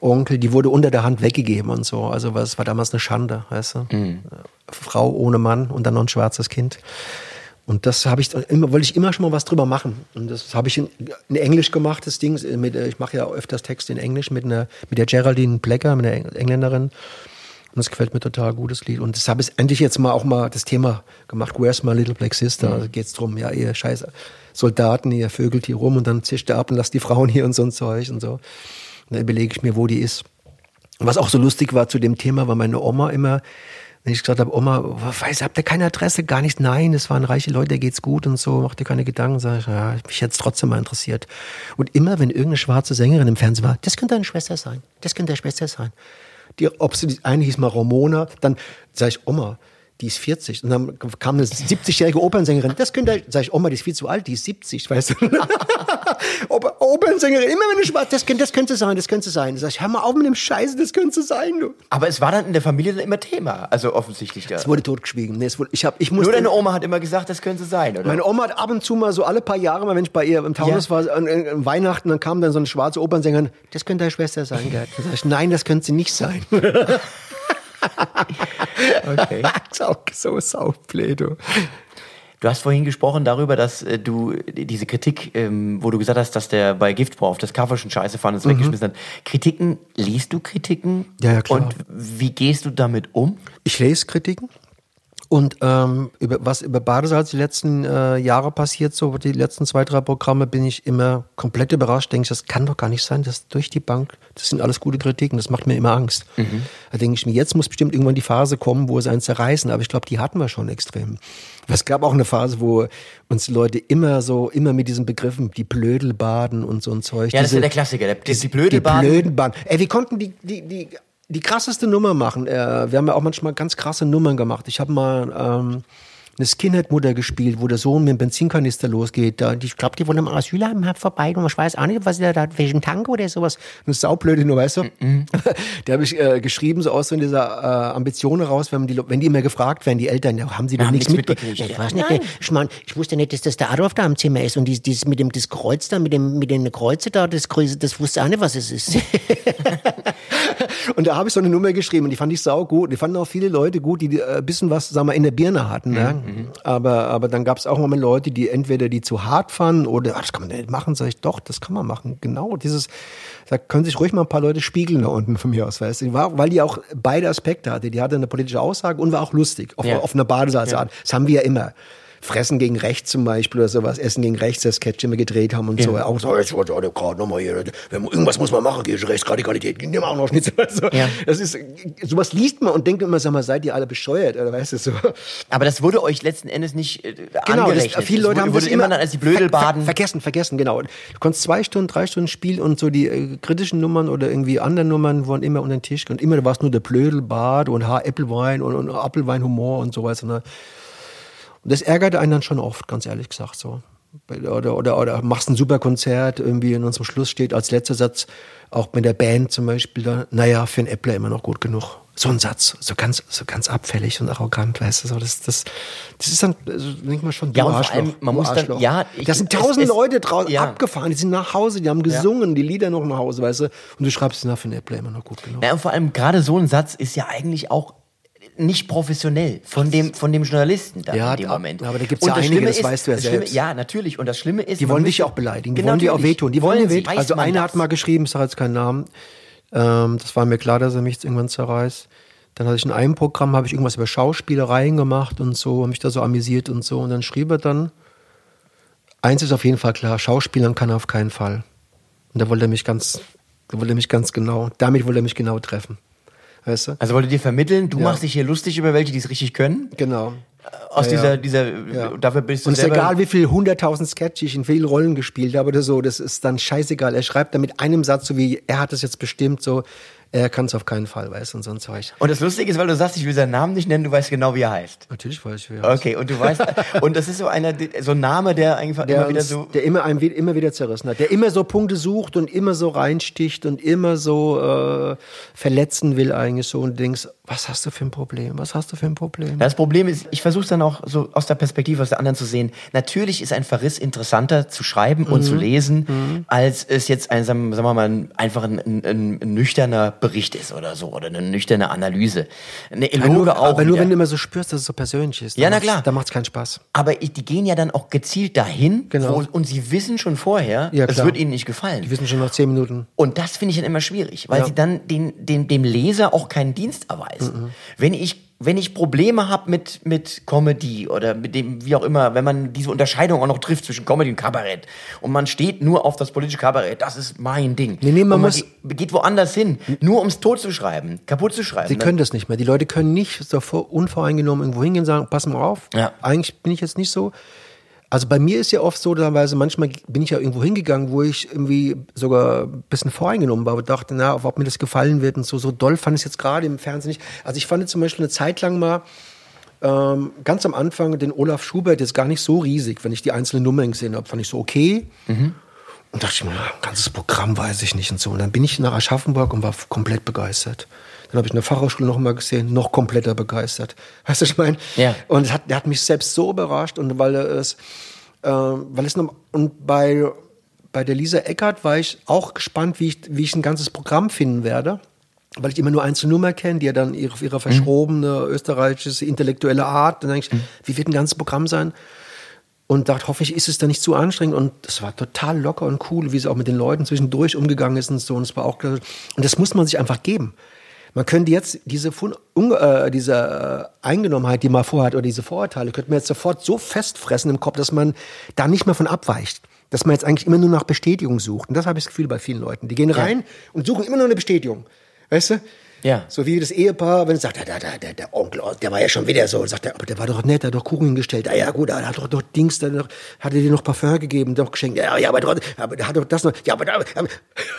Onkel. Die wurde unter der Hand weggegeben und so. Also es war damals eine Schande, weißt du. Äh, Frau ohne Mann und dann noch ein schwarzes Kind. Und das habe ich immer, wollte ich immer schon mal was drüber machen. Und das habe ich in, in Englisch gemacht, das Ding. Mit, äh, ich mache ja öfters Texte in Englisch mit einer, mit der Geraldine Blecker, mit der Eng- Engländerin. Und das gefällt mir total gut, das Lied. Und das habe ich endlich jetzt mal auch mal das Thema gemacht. Where's my little black sister? Mhm. Also geht's drum, ja, ihr scheiß Soldaten, ihr vögelt hier rum und dann zischt ihr ab und lasst die Frauen hier und so ein Zeug und so. Und dann überlege ich mir, wo die ist. Und was auch so lustig war zu dem Thema, war meine Oma immer, wenn ich gesagt habe, Oma, weiß, habt ihr keine Adresse? Gar nicht. Nein, es waren reiche Leute, geht's gut und so, macht dir keine Gedanken. Sag ich, ja, mich es trotzdem mal interessiert. Und immer, wenn irgendeine schwarze Sängerin im Fernsehen war, das könnte deine Schwester sein, das könnte deine Schwester sein. Die, ob sie, die eine hieß mal Ramona, dann sage ich, Oma, die ist 40. Und dann kam eine 70-jährige Opernsängerin, das könnte, sag ich, Oma, die ist viel zu alt, die ist 70, weißt du. *laughs* Oper, Opernsängerin, immer wenn du schwarz, das könnte, das könnte sein, das könnte sein. Sag ich, hör mal auf mit dem Scheiße, das könnte sein, du. Aber es war dann in der Familie dann immer Thema. Also offensichtlich. Da. Es wurde totgeschwiegen. Nee, es wurde, ich hab, ich musste, Nur deine Oma hat immer gesagt, das könnte sein, oder? Meine Oma hat ab und zu mal so alle paar Jahre, mal wenn ich bei ihr im Taunus Ja. war, an, an Weihnachten, dann kam dann so eine schwarze Opernsängerin, das könnte deine Schwester sein, Gerd. Dann sag ich, nein, das könnte sie nicht sein. *laughs* okay. *laughs* so saublöd, du. Du hast vorhin gesprochen darüber, dass äh, du diese Kritik, ähm, wo du gesagt hast, dass der bei Giftbau auf das Cover schon scheiße fand und es weggeschmissen hat. Kritiken, liest du Kritiken? Ja, ja, klar. Und wie gehst du damit um? Ich lese Kritiken. Und ähm, über, was über Badesalz die letzten äh, Jahre passiert, so die letzten zwei, drei Programme, bin ich immer komplett überrascht. Denke ich, das kann doch gar nicht sein, dass durch die Bank, das sind alles gute Kritiken, das macht mir immer Angst. Da denke ich mir, jetzt muss bestimmt irgendwann die Phase kommen, wo es einen zerreißen. Aber ich glaube, die hatten wir schon extrem. Es gab auch eine Phase, wo uns die Leute immer so, immer mit diesen Begriffen, die Blödelbaden und so ein Zeug. Ja, das ist ja der Klassiker. Der, die, die die Blödelbahn. blöden Bahnen. Ey, wir konnten die, die, die, die krasseste Nummer machen. Äh, wir haben ja auch manchmal ganz krasse Nummern gemacht. Ich habe mal ähm, eine Skinhead-Mutter gespielt, wo der Sohn mit dem Benzinkanister losgeht. Da, ich glaube, die wollen im Asylheim vorbei und ich weiß auch nicht, was der da, welchen Tank oder sowas. Eine saublöde nur, weißt du? *laughs* Der habe ich äh, geschrieben, so aus so dieser äh, Ambition heraus, wenn die, wenn die immer gefragt werden, die Eltern, ja, haben sie doch nichts Ja, ja. ich weiß nicht, ich, mein, ich wusste nicht, dass das der Adolf da im Zimmer ist und dieses, dieses mit dem das Kreuz da, mit dem mit den Kreuze da, das das wusste auch nicht, was es ist. *laughs* Und da habe ich so eine Nummer geschrieben und die fand ich sau gut. Die fanden auch viele Leute gut, die äh, ein bisschen was, sagen wir, in der Birne hatten. Ne? Aber, aber dann gab es auch mal Leute, die entweder die zu hart fanden oder, ah, das kann man nicht machen. Sag ich, doch, das kann man machen. Genau, dieses, da können sich ruhig mal ein paar Leute spiegeln da unten von mir aus, weißt du. Weil die auch beide Aspekte hatte. Die hatte eine politische Aussage und war auch lustig, auf, Ja. auf eine Badesalzart. Das haben wir ja immer. Fressen gegen rechts zum Beispiel oder sowas, Essen gegen rechts, das Sketch immer gedreht haben und so. Auch so, jetzt wollte ich gerade nochmal hier, wenn- irgendwas muss man machen, gegen Rechtsradikalität, gegen den auch noch Schnitzel. *laughs* So. Ja. Das ist, sowas liest man und denkt immer, sag mal, seid ihr alle bescheuert, oder weißt du so. Aber das wurde euch letzten Endes nicht äh, Genau, das, angerechnet. viele Es Leute wurde, haben das immer immer dann als die Blödelbaden. Ver, ver, vergessen, vergessen, genau. Du konntest zwei Stunden, drei Stunden spielen und so die äh, kritischen Nummern oder irgendwie anderen Nummern wurden immer unter den Tisch und immer war es nur der Blödelbad und Haar Äppelwein und, und Apfelweinhumor und sowas. Ne? Und das ärgerte einen dann schon oft, ganz ehrlich gesagt so. Oder, oder, oder machst ein super Konzert, irgendwie in unserem Schluss steht als letzter Satz, auch mit der Band zum Beispiel, da, naja, für einen Äppler immer noch gut genug. So ein Satz, so ganz, so ganz abfällig und arrogant, weißt du, so, das, das, das ist dann, also, denk ich mal schon, du Ja, und vor Arschloch, allem, man muss dann- Arschloch. ja, ich- da sind es- tausend es- Leute draußen ja. abgefahren, die sind nach Hause, die haben gesungen, die Lieder noch nach Hause, weißt du, und du schreibst, na, für einen Äppler immer noch gut genug. Ja, und vor allem gerade so ein Satz ist ja eigentlich auch nicht professionell von dem von dem Journalisten da Ja, in dem Moment. aber da gibt's ja einige, das weißt du ja das Schlimme, selbst. Ja, natürlich. Und das Schlimme ist, Die wollen dich auch beleidigen, die Genau, wollen dir auch wehtun. Die wollen dir wehtun. Also einer das. hat mal geschrieben, ich sage jetzt keinen Namen, ähm, das war mir klar, dass er mich jetzt irgendwann zerreißt. Dann hatte ich in einem Programm, habe ich irgendwas über Schauspielereien gemacht und so, habe mich da so amüsiert und so. Und dann schrieb er dann, eins ist auf jeden Fall klar, Schauspielern kann er auf keinen Fall. Und da wollte er mich ganz, da wollte er mich ganz genau, damit wollte er mich genau treffen. Weißt du? Also wollte dir vermitteln, du Ja. machst dich hier lustig über welche, die es richtig können. Genau. Aus Ja, dieser, ja. dieser, Ja. dafür bist du Und es ist egal, wie viel hunderttausend Sketche ich in vielen Rollen gespielt habe oder so, das ist dann scheißegal. Er schreibt dann mit einem Satz, so wie er hat es jetzt bestimmt, so, er kann es auf keinen Fall, weißt du, und so ein Zeug. Und das Lustige ist, weil du sagst, ich will seinen Namen nicht nennen, du weißt genau, wie er heißt. Natürlich weiß ich, wer er ist. Okay, und du weißt, *laughs* und das ist so einer, so ein Name, der einfach Der, immer wieder so. der immer einem immer wieder zerrissen hat, der immer so Punkte sucht und immer so reinsticht und immer so äh, verletzen will eigentlich so und denkst, was hast du für ein Problem? Was hast du für ein Problem? Das Problem ist, ich versuche es dann auch so aus der Perspektive aus der anderen zu sehen. Natürlich ist ein Verriss interessanter zu schreiben und Mhm. zu lesen, als es jetzt ein, sagen wir mal, ein- einfach ein, ein, ein, ein nüchterner Bericht ist oder so, oder eine nüchterne Analyse. Eine Aber Eloge nur, auch. aber nur wieder. wenn du immer so spürst, dass es so persönlich ist. Ja, na klar. Da macht es keinen Spaß. Aber die gehen ja dann auch gezielt dahin Genau. wo, und sie wissen schon vorher, Ja, es wird ihnen nicht gefallen. Die wissen schon nach zehn Minuten. Und das finde ich dann immer schwierig, weil Ja. sie dann den, den, dem Leser auch keinen Dienst erweisen. Wenn ich wenn ich Probleme habe mit, mit Comedy oder mit dem, wie auch immer, wenn man diese Unterscheidung auch noch trifft zwischen Comedy und Kabarett und man steht nur auf das politische Kabarett, das ist mein Ding. Nee, nee, man man muss- ge- geht woanders hin, nur ums tot zu schreiben, kaputt zu schreiben. Sie können das nicht mehr. Die Leute können nicht so vor, unvoreingenommen irgendwo hingehen und sagen, pass mal auf. Ja. Eigentlich bin ich jetzt nicht so. Also bei mir ist ja oft so, teilweise, manchmal bin ich ja irgendwo hingegangen, wo ich irgendwie sogar ein bisschen voreingenommen war, aber dachte, na, ob mir das gefallen wird und so. So doll fand ich es jetzt gerade im Fernsehen nicht. Also ich fand zum Beispiel eine Zeit lang mal, ähm, ganz am Anfang den Olaf Schubert jetzt gar nicht so riesig, wenn ich die einzelnen Nummern gesehen habe, fand ich so okay. Und dachte ich mir, ganzes Programm weiß ich nicht und so. Und dann bin ich nach Aschaffenburg und war komplett begeistert. Dann habe ich eine Fachhochschule noch mal gesehen, noch kompletter begeistert. Weißt du, ich meine? Ja. Und es hat, der hat mich selbst so überrascht und weil es, äh, weil es noch, und bei, bei der Lisa Eckert war ich auch gespannt, wie ich, wie ich ein ganzes Programm finden werde. Weil ich immer nur einzelne Nummer kenne, die ja dann ihre, ihre verschrobene österreichische intellektuelle Art. Dann denke ich, wie wird ein ganzes Programm sein? und dachte, hoffentlich ist es da nicht zu anstrengend. Und das war total locker und cool, wie sie auch mit den Leuten zwischendurch umgegangen ist und so. Und es war auch, und das muss man sich einfach geben. Man könnte jetzt diese, äh, diese äh, Eingenommenheit, die man vorhat, oder diese Vorurteile, könnte man jetzt sofort so festfressen im Kopf, dass man da nicht mehr von abweicht. Dass man jetzt eigentlich immer nur nach Bestätigung sucht. Und das habe ich das Gefühl bei vielen Leuten. Die gehen rein ja. und suchen immer nur eine Bestätigung. Weißt du? Ja. So wie das Ehepaar, wenn es sagt, der, der, der, der Onkel, der war ja schon wieder so, und sagt er, aber der war doch nett, der hat doch Kuchen hingestellt. Ah, ja, gut, er hat doch, doch Dings, der hat er dir noch Parfum gegeben, doch geschenkt. Ja, ja, aber, aber der hat doch das noch. Ja, aber, aber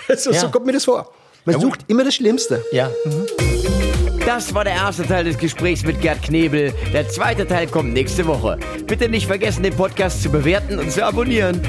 *laughs* so, ja. so kommt mir das vor. Man ja, sucht immer das Schlimmste. Ja. Mhm. Das war der erste Teil des Gesprächs mit Gerd Knebel. Der zweite Teil kommt nächste Woche. Bitte nicht vergessen, den Podcast zu bewerten und zu abonnieren.